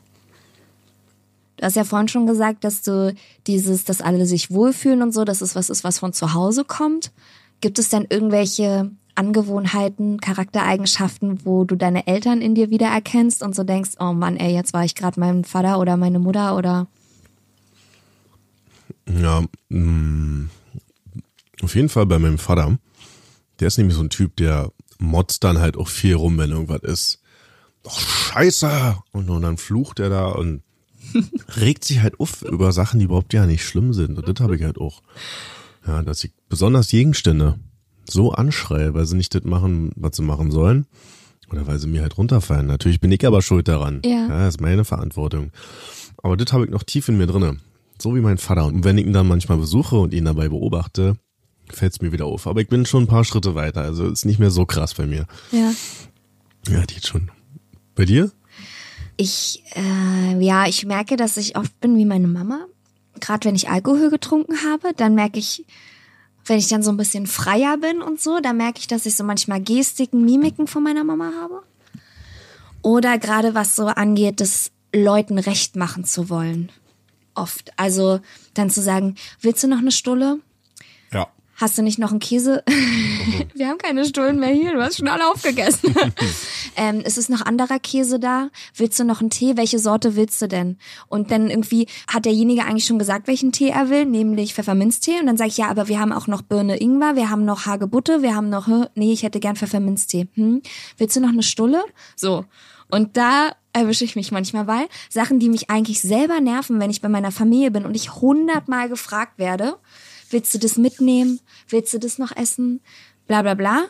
Du hast ja vorhin schon gesagt, dass du dieses, dass alle sich wohlfühlen und so, dass es was ist, was von zu Hause kommt. Gibt es denn irgendwelche Angewohnheiten, Charaktereigenschaften, wo du deine Eltern in dir wiedererkennst und so denkst, oh Mann, ey, jetzt war ich gerade mein Vater oder meine Mutter oder Ja, mh, auf jeden Fall bei meinem Vater. Der ist nämlich so ein Typ, der motzt dann halt auch viel rum, wenn irgendwas ist. Doch scheiße! Und, und dann flucht er da und regt sich halt auf über Sachen, die überhaupt ja nicht schlimm sind. Und das habe ich halt auch. Ja, dass ich besonders Gegenstände so anschreie, weil sie nicht das machen, was sie machen sollen. Oder weil sie mir halt runterfallen. Natürlich bin ich aber schuld daran. Ja. das ist meine Verantwortung. Aber das habe ich noch tief in mir drinne. So wie mein Vater. Und wenn ich ihn dann manchmal besuche und ihn dabei beobachte, fällt es mir wieder auf. Aber ich bin schon ein paar Schritte weiter. Also ist nicht mehr so krass bei mir. ja. Ja, die schon. Bei dir? Ich, äh, ja, ich merke, dass ich oft bin wie meine Mama. Gerade wenn ich Alkohol getrunken habe, dann merke ich, wenn ich dann so ein bisschen freier bin und so, dann merke ich, dass ich so manchmal Gestiken, Mimiken von meiner Mama habe. Oder gerade was so angeht, das Leuten recht machen zu wollen. Oft. Also dann zu sagen, willst du noch eine Stulle? Hast du nicht noch einen Käse? Wir haben keine Stullen mehr hier, du hast schon alle aufgegessen. ähm, es ist noch anderer Käse da. Willst du noch einen Tee? Welche Sorte willst du denn? Und dann irgendwie hat derjenige eigentlich schon gesagt, welchen Tee er will, nämlich Pfefferminztee. Und dann sage ich, ja, aber wir haben auch noch Birne Ingwer, wir haben noch Hagebutte, wir haben noch, nee, ich hätte gern Pfefferminztee. Hm? Willst du noch eine Stulle? So. Und da erwische ich mich manchmal bei Sachen, die mich eigentlich selber nerven, wenn ich bei meiner Familie bin und ich hundertmal gefragt werde, willst du das mitnehmen? Willst du das noch essen? Bla bla bla.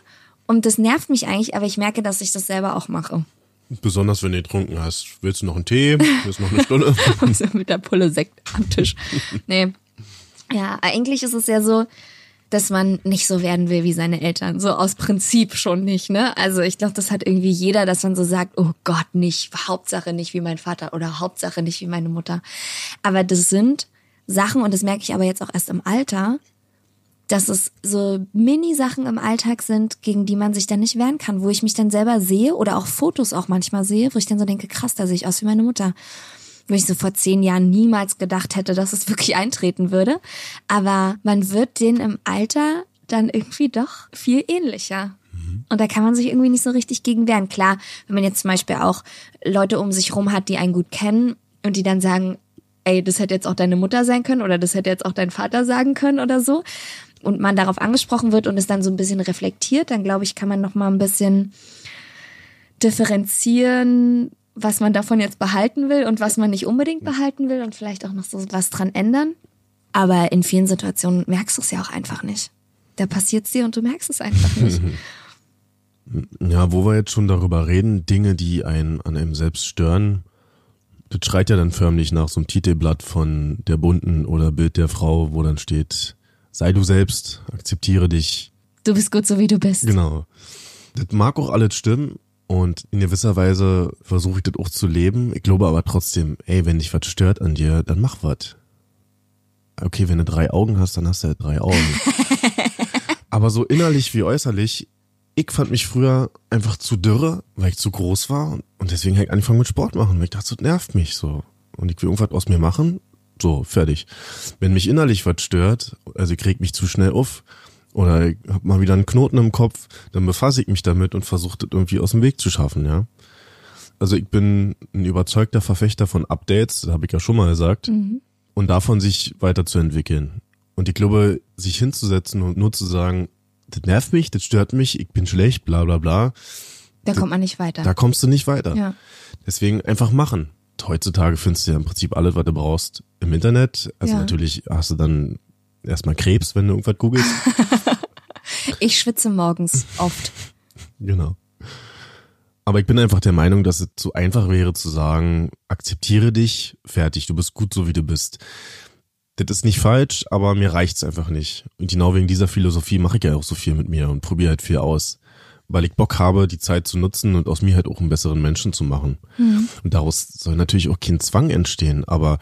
Und das nervt mich eigentlich, aber ich merke, dass ich das selber auch mache. Besonders wenn du getrunken hast. Willst du noch einen Tee? Willst du noch eine Stunde? Also mit der Pulle Sekt am Tisch. Nee. Ja, eigentlich ist es ja so, dass man nicht so werden will wie seine Eltern. So aus Prinzip schon nicht, ne? Also ich glaube, das hat irgendwie jeder, dass man so sagt, oh Gott, nicht, Hauptsache nicht wie mein Vater oder Hauptsache nicht wie meine Mutter. Aber das sind Sachen, und das merke ich aber jetzt auch erst im Alter, dass es so Mini-Sachen im Alltag sind, gegen die man sich dann nicht wehren kann, wo ich mich dann selber sehe oder auch Fotos auch manchmal sehe, wo ich dann so denke, krass, da sehe ich aus wie meine Mutter. Wo ich so vor zehn Jahren niemals gedacht hätte, dass es wirklich eintreten würde. Aber man wird den im Alter dann irgendwie doch viel ähnlicher. Und da kann man sich irgendwie nicht so richtig gegen wehren. Klar, wenn man jetzt zum Beispiel auch Leute um sich rum hat, die einen gut kennen und die dann sagen, ey, das hätte jetzt auch deine Mutter sein können oder das hätte jetzt auch dein Vater sagen können oder so. Und man darauf angesprochen wird und es dann so ein bisschen reflektiert, dann glaube ich, kann man noch mal ein bisschen differenzieren, was man davon jetzt behalten will und was man nicht unbedingt behalten will und vielleicht auch noch so was dran ändern. Aber in vielen Situationen merkst du es ja auch einfach nicht. Da passiert's dir und du merkst es einfach nicht. Ja, wo wir jetzt schon darüber reden, Dinge, die einen an einem selbst stören, das schreit ja dann förmlich nach so einem Titelblatt von der Bunten oder Bild der Frau, wo dann steht, sei du selbst, akzeptiere dich. Du bist gut so wie du bist. Genau. Das mag auch alles stimmen und in gewisser Weise versuche ich das auch zu leben. Ich glaube aber trotzdem, ey, wenn dich was stört an dir, dann mach was. Okay, wenn du drei Augen hast, dann hast du halt drei Augen. aber so innerlich wie äußerlich, ich fand mich früher einfach zu dürre, weil ich zu groß war und deswegen habe ich angefangen mit Sport machen, weil ich dachte, das nervt mich so. Und ich will irgendwas aus mir machen, so, fertig. Wenn mich innerlich was stört, also ich reg mich zu schnell auf oder ich hab mal wieder einen Knoten im Kopf, dann befasse ich mich damit und versuche das irgendwie aus dem Weg zu schaffen, ja. Also ich bin ein überzeugter Verfechter von Updates, das habe ich ja schon mal gesagt, und davon sich weiterzuentwickeln. Und ich glaube, sich hinzusetzen und nur zu sagen, das nervt mich, das stört mich, ich bin schlecht, bla bla bla, Da kommt man nicht weiter. Da kommst du nicht weiter. Ja. Deswegen einfach machen. Heutzutage findest du ja im Prinzip alles, was du brauchst, im Internet. Also Ja. natürlich hast du dann erstmal Krebs, wenn du irgendwas googelst. Ich schwitze morgens oft. genau. Aber ich bin einfach der Meinung, dass es zu einfach wäre zu sagen, akzeptiere dich, fertig, du bist gut so wie du bist. Das ist nicht falsch, aber mir reicht's einfach nicht. Und genau wegen dieser Philosophie mache ich ja auch so viel mit mir und probiere halt viel aus. Weil ich Bock habe, die Zeit zu nutzen und aus mir halt auch einen besseren Menschen zu machen. Und daraus soll natürlich auch kein Zwang entstehen. Aber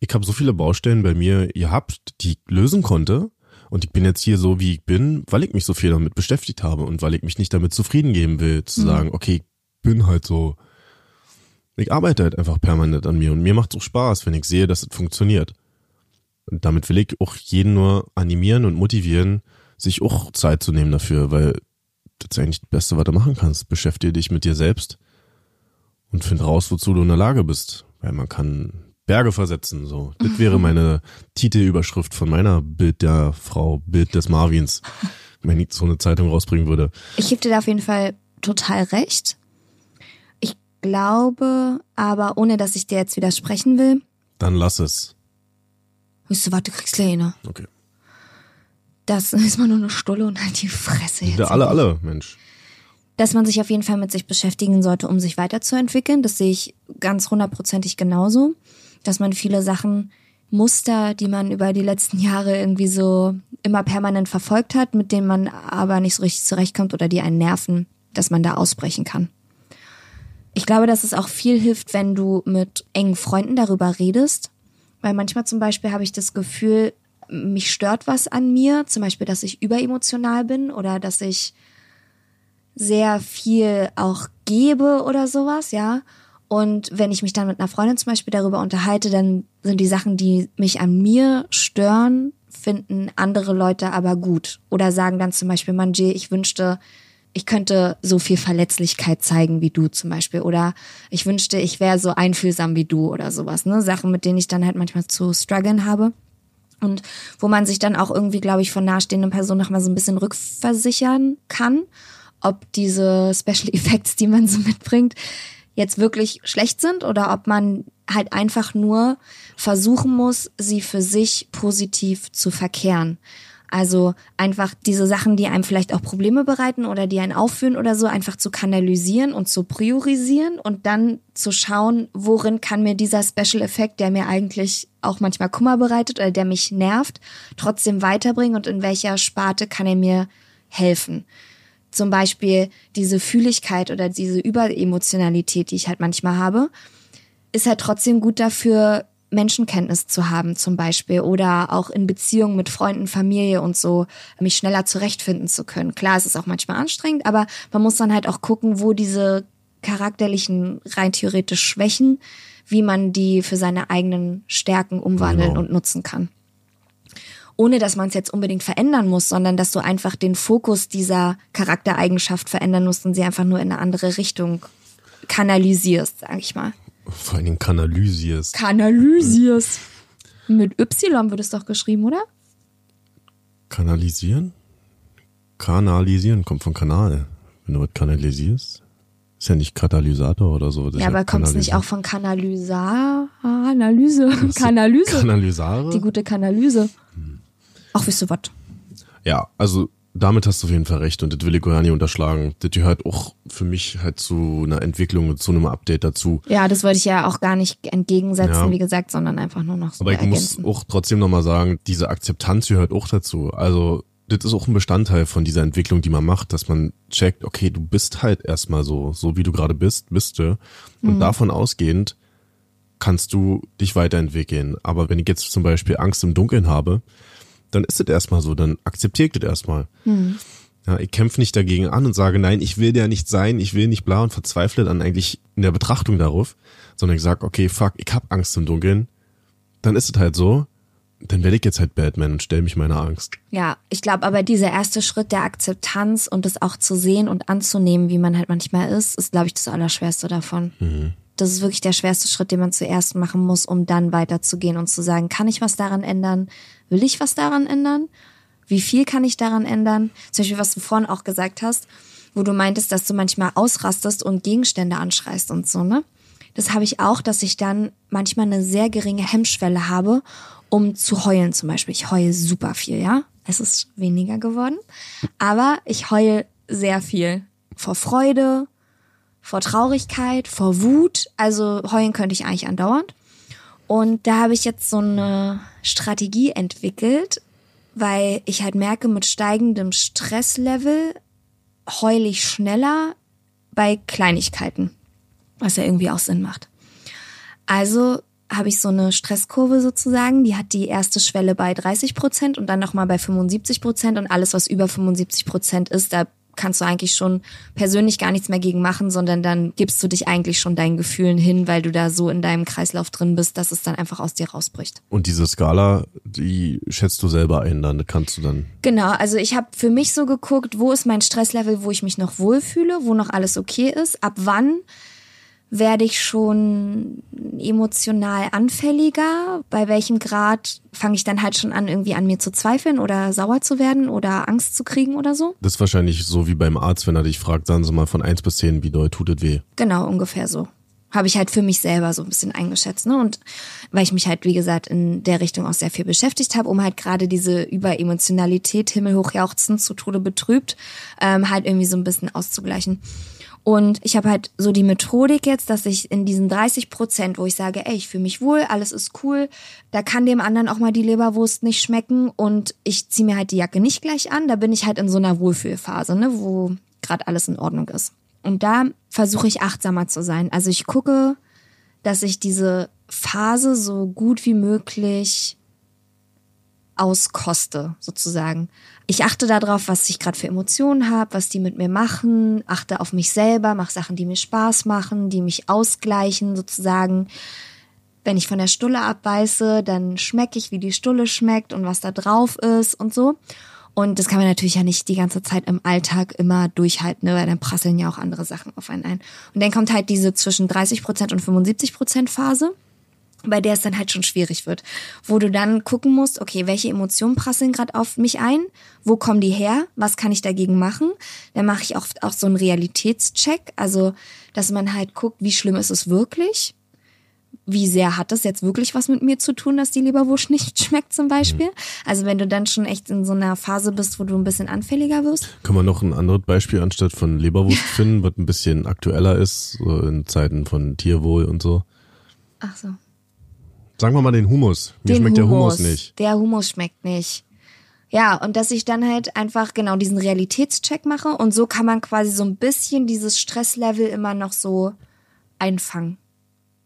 ich habe so viele Baustellen bei mir gehabt, die ich lösen konnte. Und ich bin jetzt hier so, wie ich bin, weil ich mich so viel damit beschäftigt habe und weil ich mich nicht damit zufrieden geben will, zu sagen, okay, ich bin halt so. Ich arbeite halt einfach permanent an mir und mir macht es auch Spaß, wenn ich sehe, dass es funktioniert. Und damit will ich auch jeden nur animieren und motivieren, sich auch Zeit zu nehmen dafür, weil das ist eigentlich das Beste, was du machen kannst. Beschäftige dich mit dir selbst und find raus, wozu du in der Lage bist. Weil man kann Berge versetzen, so. Das wäre meine Titelüberschrift von meiner Bild der Frau, Bild des Marvins, wenn ich so eine Zeitung rausbringen würde. Ich gebe dir da auf jeden Fall total recht. Ich glaube aber, ohne dass ich dir jetzt widersprechen will, Dann lass es. Weißt du, warte, du kriegst Lehne. Okay. Das ist mal nur eine Stulle und halt die Fresse jetzt. Wieder alle, alle, Mensch. dass man sich auf jeden Fall mit sich beschäftigen sollte, um sich weiterzuentwickeln. Das sehe ich ganz hundertprozentig genauso. Dass man viele Sachen, Muster, die man über die letzten Jahre irgendwie so immer permanent verfolgt hat, mit denen man aber nicht so richtig zurechtkommt oder die einen nerven, dass man da ausbrechen kann. Ich glaube, dass es auch viel hilft, wenn du mit engen Freunden darüber redest, weil manchmal zum Beispiel habe ich das Gefühl, mich stört was an mir, zum Beispiel, dass ich überemotional bin oder dass ich sehr viel auch gebe oder sowas, ja. Und wenn ich mich dann mit einer Freundin zum Beispiel darüber unterhalte, dann sind die Sachen, die mich an mir stören, finden andere Leute aber gut. Oder sagen dann zum Beispiel, Manji, ich wünschte, ich könnte so viel Verletzlichkeit zeigen wie du zum Beispiel. Oder ich wünschte, ich wäre so einfühlsam wie du oder sowas. Ne? Sachen, mit denen ich dann halt manchmal zu strugglen habe. Und wo man sich dann auch irgendwie, glaube ich, von nahestehenden Personen nochmal so ein bisschen rückversichern kann, ob diese Special Effects, die man so mitbringt, jetzt wirklich schlecht sind oder ob man halt einfach nur versuchen muss, sie für sich positiv zu verkehren. Also einfach diese Sachen, die einem vielleicht auch Probleme bereiten oder die einen aufführen oder so, einfach zu kanalisieren und zu priorisieren und dann zu schauen, worin kann mir dieser Special Effekt, der mir eigentlich auch manchmal Kummer bereitet oder der mich nervt, trotzdem weiterbringen und in welcher Sparte kann er mir helfen. Zum Beispiel diese Fühligkeit oder diese Überemotionalität, die ich halt manchmal habe, ist halt trotzdem gut dafür, Menschenkenntnis zu haben zum Beispiel oder auch in Beziehungen mit Freunden, Familie und so mich schneller zurechtfinden zu können. Klar, es ist auch manchmal anstrengend, aber man muss dann halt auch gucken, wo diese charakterlichen, rein theoretisch Schwächen, wie man die für seine eigenen Stärken umwandeln Genau. und nutzen kann. Ohne dass man es jetzt unbedingt verändern muss, sondern dass du einfach den Fokus dieser Charaktereigenschaft verändern musst und sie einfach nur in eine andere Richtung kanalisierst, sag ich mal. Vor allen Dingen kanalisierst. Kanalisierst. Mit Y wird es doch geschrieben, oder? Kanalisieren? Kanalisieren kommt von Kanal. Wenn du was kanalisierst, ist ja nicht Katalysator oder so. Das Ja, aber kommt es nicht auch von Kanalysa? Analyse. Kanalyse. Kanalisare? Die gute Kanalyse. Ach, wisst du was? Ja, also damit hast du auf jeden Fall recht und das will ich gar nicht unterschlagen. Das gehört auch für mich halt zu einer Entwicklung und zu einem Update dazu. Ja, das wollte ich ja auch gar nicht entgegensetzen, Ja. wie gesagt, sondern einfach nur noch so Aber ich muss ergänzen. auch trotzdem nochmal sagen, diese Akzeptanz gehört auch dazu. Also das ist auch ein Bestandteil von dieser Entwicklung, die man macht, dass man checkt, okay, du bist halt erstmal so, so wie du gerade bist, bist du. Und davon ausgehend kannst du dich weiterentwickeln. Aber wenn ich jetzt zum Beispiel Angst im Dunkeln habe, dann ist das erstmal so, dann akzeptiere ich das erstmal. Ja, ich kämpfe nicht dagegen an und sage, nein, ich will der nicht sein, ich will nicht bla und verzweifle dann eigentlich in der Betrachtung darauf, sondern ich sage, okay, fuck, ich hab Angst im Dunkeln, dann ist es halt so, dann werde ich jetzt halt Batman und stell mich meiner Angst. Ja, ich glaube aber dieser erste Schritt der Akzeptanz und das auch zu sehen und anzunehmen, wie man halt manchmal ist, ist, glaube ich, das Allerschwerste davon. Das ist wirklich der schwerste Schritt, den man zuerst machen muss, um dann weiterzugehen und zu sagen, kann ich was daran ändern? Will ich was daran ändern? Wie viel kann ich daran ändern? Zum Beispiel, was du vorhin auch gesagt hast, wo du meintest, dass du manchmal ausrastest und Gegenstände anschreist und so, ne? Das habe ich auch, dass ich dann manchmal eine sehr geringe Hemmschwelle habe, um zu heulen zum Beispiel. Ich heule super viel, ja? Es ist weniger geworden, aber ich heule sehr viel. Vor Freude, vor Traurigkeit, vor Wut. Also heulen könnte ich eigentlich andauernd. Und da habe ich jetzt so eine Strategie entwickelt, weil ich halt merke, mit steigendem Stresslevel heule ich schneller bei Kleinigkeiten, was ja irgendwie auch Sinn macht. Also habe ich so eine Stresskurve sozusagen, die hat die erste Schwelle bei 30 Prozent und dann nochmal bei 75 Prozent und alles, was über 75 Prozent ist, da kannst du eigentlich schon persönlich gar nichts mehr gegen machen, sondern dann gibst du dich eigentlich schon deinen Gefühlen hin, weil du da so in deinem Kreislauf drin bist, dass es dann einfach aus dir rausbricht. Und diese Skala, die schätzt du selber ein, dann kannst du dann. Genau, also ich habe für mich so geguckt, wo ist mein Stresslevel, wo ich mich noch wohlfühle, wo noch alles okay ist, ab wann werde ich schon emotional anfälliger? Bei welchem Grad fange ich dann halt schon an, irgendwie an mir zu zweifeln oder sauer zu werden oder Angst zu kriegen oder so? Das ist wahrscheinlich so wie beim Arzt, wenn er dich fragt, sagen Sie mal von eins bis zehn, wie doll tut es weh? Genau, ungefähr so. Habe ich halt für mich selber so ein bisschen eingeschätzt, ne? Und weil ich mich halt, wie gesagt, in der Richtung auch sehr viel beschäftigt habe, um halt gerade diese Überemotionalität, himmelhoch jauchzend, zu Tode betrübt, ähm, halt irgendwie so ein bisschen auszugleichen. Und ich habe halt so die Methodik jetzt, dass ich in diesen 30 Prozent, wo ich sage, ey, ich fühle mich wohl, alles ist cool, da kann dem anderen auch mal die Leberwurst nicht schmecken und ich ziehe mir halt die Jacke nicht gleich an, da bin ich halt in so einer Wohlfühlphase, ne, wo gerade alles in Ordnung ist. Und da versuche ich achtsamer zu sein. Also ich gucke, dass ich diese Phase so gut wie möglich auskoste, sozusagen. Ich achte darauf, was ich gerade für Emotionen habe, was die mit mir machen, achte auf mich selber, mache Sachen, die mir Spaß machen, die mich ausgleichen, sozusagen. Wenn ich von der Stulle abbeiße, dann schmecke ich, wie die Stulle schmeckt und was da drauf ist und so. Und das kann man natürlich ja nicht die ganze Zeit im Alltag immer durchhalten, ne? weil dann prasseln ja auch andere Sachen auf einen ein. Und dann kommt halt diese zwischen 30% und 75% Phase bei der es dann halt schon schwierig wird, wo du dann gucken musst, okay, welche Emotionen prasseln gerade auf mich ein, wo kommen die her, was kann ich dagegen machen? Dann mache ich auch, auch so einen Realitätscheck, also dass man halt guckt, wie schlimm ist es wirklich, wie sehr hat das jetzt wirklich was mit mir zu tun, dass die Leberwurst nicht schmeckt zum Beispiel? Also wenn du dann schon echt in so einer Phase bist, wo du ein bisschen anfälliger wirst. Können wir noch ein anderes Beispiel anstatt von Leberwurst finden, was ein bisschen aktueller ist, so in Zeiten von Tierwohl und so? Ach so. Sagen wir mal den Humus. Mir Den schmeckt der Humus nicht. Der Humus schmeckt nicht. Ja, und dass ich dann halt einfach genau diesen Realitätscheck mache und so kann man quasi so ein bisschen dieses Stresslevel immer noch so einfangen.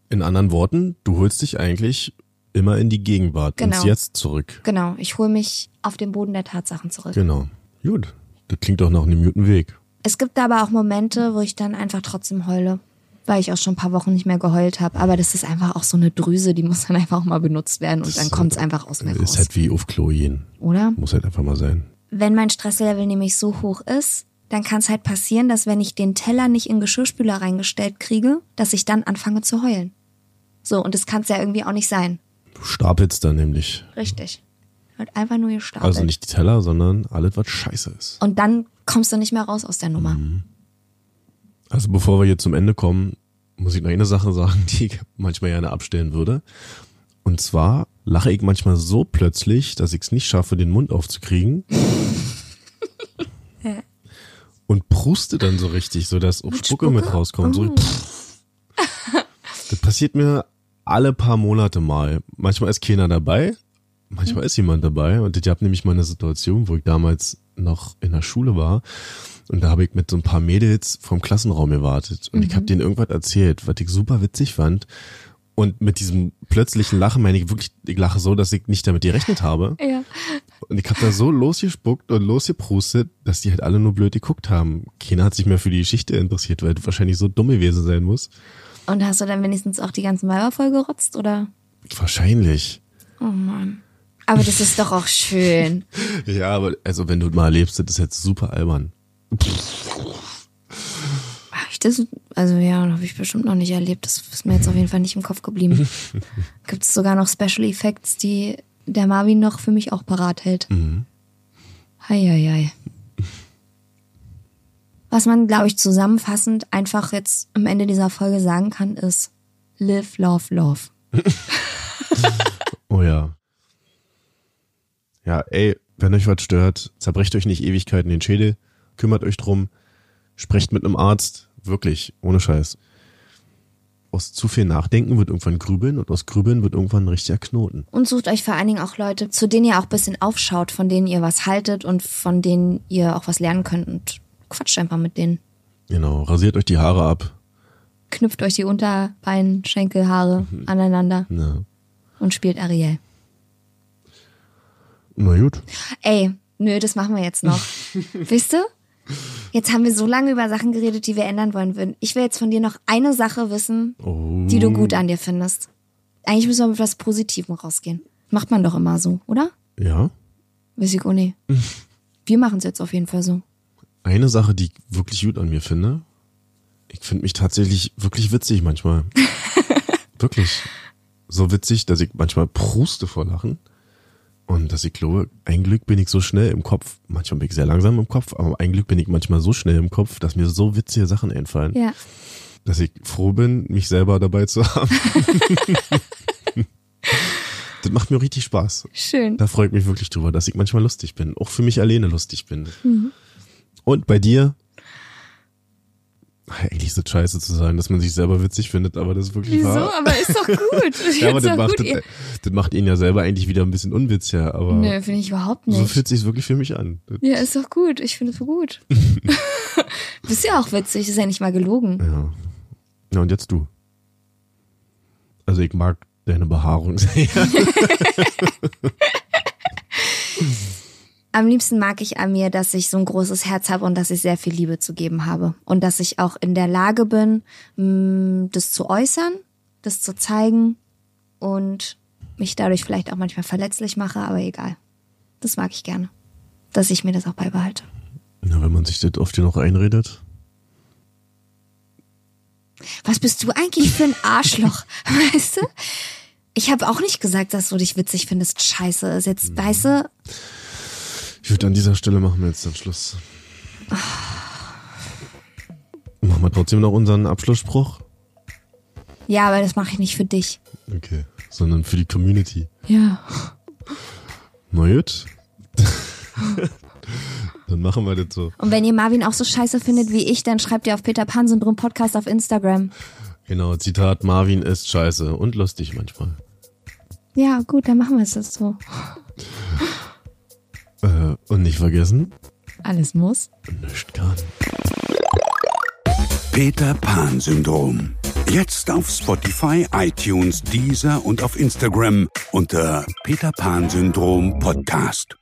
In anderen Worten, du holst dich eigentlich immer in die Gegenwart, Genau. ins Jetzt zurück. Genau, ich hole mich auf den Boden der Tatsachen zurück. Genau. Gut. Das klingt doch nach einem guten Weg. Es gibt aber auch Momente, wo ich dann einfach trotzdem heule, weil ich auch schon ein paar Wochen nicht mehr geheult habe. Aber das ist einfach auch so eine Drüse, die muss dann einfach auch mal benutzt werden und dann kommt es einfach aus mir Ist raus. halt wie auf Klo gehen. Oder? Muss halt einfach mal sein. Wenn mein Stresslevel nämlich so hoch ist, dann kann es halt passieren, dass wenn ich den Teller nicht in den Geschirrspüler reingestellt kriege, dass ich dann anfange zu heulen. So, und das kann es ja irgendwie auch nicht sein. Du stapelst dann nämlich. Richtig. Wird einfach nur gestapelt. Also nicht die Teller, sondern alles, was scheiße ist. Und dann kommst du nicht mehr raus aus der Nummer. Also bevor wir hier zum Ende kommen, muss ich noch eine Sache sagen, die ich manchmal gerne abstellen würde. Und zwar lache ich manchmal so plötzlich, dass ich es nicht schaffe, den Mund aufzukriegen. und pruste dann so richtig, so dass auch Mit Spucke, mit Spucke? rauskommt. So, Oh. das passiert mir alle paar Monate mal. Manchmal ist keiner dabei, manchmal ist jemand dabei. Und ich habe nämlich mal eine Situation, wo ich damals noch in der Schule war. Und da habe ich mit so ein paar Mädels vom Klassenraum gewartet. Und ich habe denen irgendwas erzählt, was ich super witzig fand. Und mit diesem plötzlichen Lachen meine ich wirklich, ich lache so, dass ich nicht damit gerechnet habe. Ja. Und ich habe da so losgespuckt und losgeprustet, dass die halt alle nur blöd geguckt haben. Keiner hat sich mehr für die Geschichte interessiert, weil du wahrscheinlich so dumm gewesen sein musst. Und hast du dann wenigstens auch die ganzen Weiber voll gerotzt, oder? Wahrscheinlich. Oh Mann. Aber das ist doch auch schön. Ja, aber also wenn du mal erlebst, das ist jetzt super albern. Ich das? Also ja, habe ich bestimmt noch nicht erlebt. Das ist mir jetzt auf jeden Fall nicht im Kopf geblieben. Gibt es sogar noch Special Effects, die der Marvin noch für mich auch parat hält. Mhm. Hei, hei, hei. Was man, glaube ich, zusammenfassend einfach jetzt am Ende dieser Folge sagen kann, ist live, love, love. Oh ja. Ja, ey, wenn euch was stört, zerbrecht euch nicht Ewigkeiten den Schädel, kümmert euch drum, sprecht mit einem Arzt, wirklich, ohne Scheiß. Aus zu viel Nachdenken wird irgendwann Grübeln und aus Grübeln wird irgendwann ein richtiger Knoten. Und sucht euch vor allen Dingen auch Leute, zu denen ihr auch ein bisschen aufschaut, von denen ihr was haltet und von denen ihr auch was lernen könnt und quatscht einfach mit denen. Genau, rasiert euch die Haare ab. Knüpft euch die Unterbein, Schenkelhaare aneinander Ja. und spielt Ariel. Na gut. Ey, nö, das machen wir jetzt noch. Wisst du? Jetzt haben wir so lange über Sachen geredet, die wir ändern wollen würden. Ich will jetzt von dir noch eine Sache wissen, Oh. die du gut an dir findest. Eigentlich müssen wir mit was Positivem rausgehen. Macht man doch immer so, oder? Ja. Weiß ich auch nicht. Wir machen es jetzt auf jeden Fall so. Eine Sache, die ich wirklich gut an mir finde, ich finde mich tatsächlich wirklich witzig manchmal. wirklich. So witzig, dass ich manchmal pruste vor Lachen. Und dass ich glaube, ein Glück bin ich so schnell im Kopf. Manchmal bin ich sehr langsam im Kopf, aber ein Glück bin ich manchmal so schnell im Kopf, dass mir so witzige Sachen einfallen, Ja. dass ich froh bin, mich selber dabei zu haben. das macht mir richtig Spaß. Schön. Da freue ich mich wirklich drüber, dass ich manchmal lustig bin. Auch für mich alleine lustig bin. Und bei dir? Eigentlich es scheiße zu sagen, dass man sich selber witzig findet, aber das ist wirklich Wieso? wahr. Aber ist doch gut. Ja, aber das macht, gut. das, das macht ihn ja selber eigentlich wieder ein bisschen unwitziger, aber Nö, finde ich überhaupt so nicht. fühlt sich wirklich für mich an. Das- Ja, ist doch gut. Ich finde es so gut. Bist ja auch witzig, ist ja nicht mal gelogen. Ja. Ja, und jetzt du. Also ich mag deine Behaarung sehr. Am liebsten mag ich an mir, dass ich so ein großes Herz habe und dass ich sehr viel Liebe zu geben habe. Und dass ich auch in der Lage bin, mh, das zu äußern, das zu zeigen und mich dadurch vielleicht auch manchmal verletzlich mache, aber egal. Das mag ich gerne. Dass ich mir das auch beibehalte. Na, wenn man sich das oft hier noch einredet. Was bist du eigentlich für ein Arschloch? Weißt du? Ich habe auch nicht gesagt, dass du dich witzig findest. Scheiße ist jetzt, weißt du, Würde an dieser Stelle machen wir jetzt den Schluss. Machen wir trotzdem noch unseren Abschlussspruch? ja, aber das mache ich nicht für dich. Okay. Sondern für die Community. Ja. Na gut. Dann machen wir das so. Und wenn ihr Marvin auch so scheiße findet wie ich, dann schreibt ihr auf Peter Pan Syndrom Podcast auf Instagram. Genau, Zitat, Marvin ist scheiße und lustig manchmal. Ja, gut, dann machen wir es jetzt so. Äh, und nicht vergessen, Alles muss. nicht kann. Peter Pan Syndrom. Jetzt auf Spotify, iTunes, Deezer und auf Instagram unter Peter Pan Syndrom Podcast.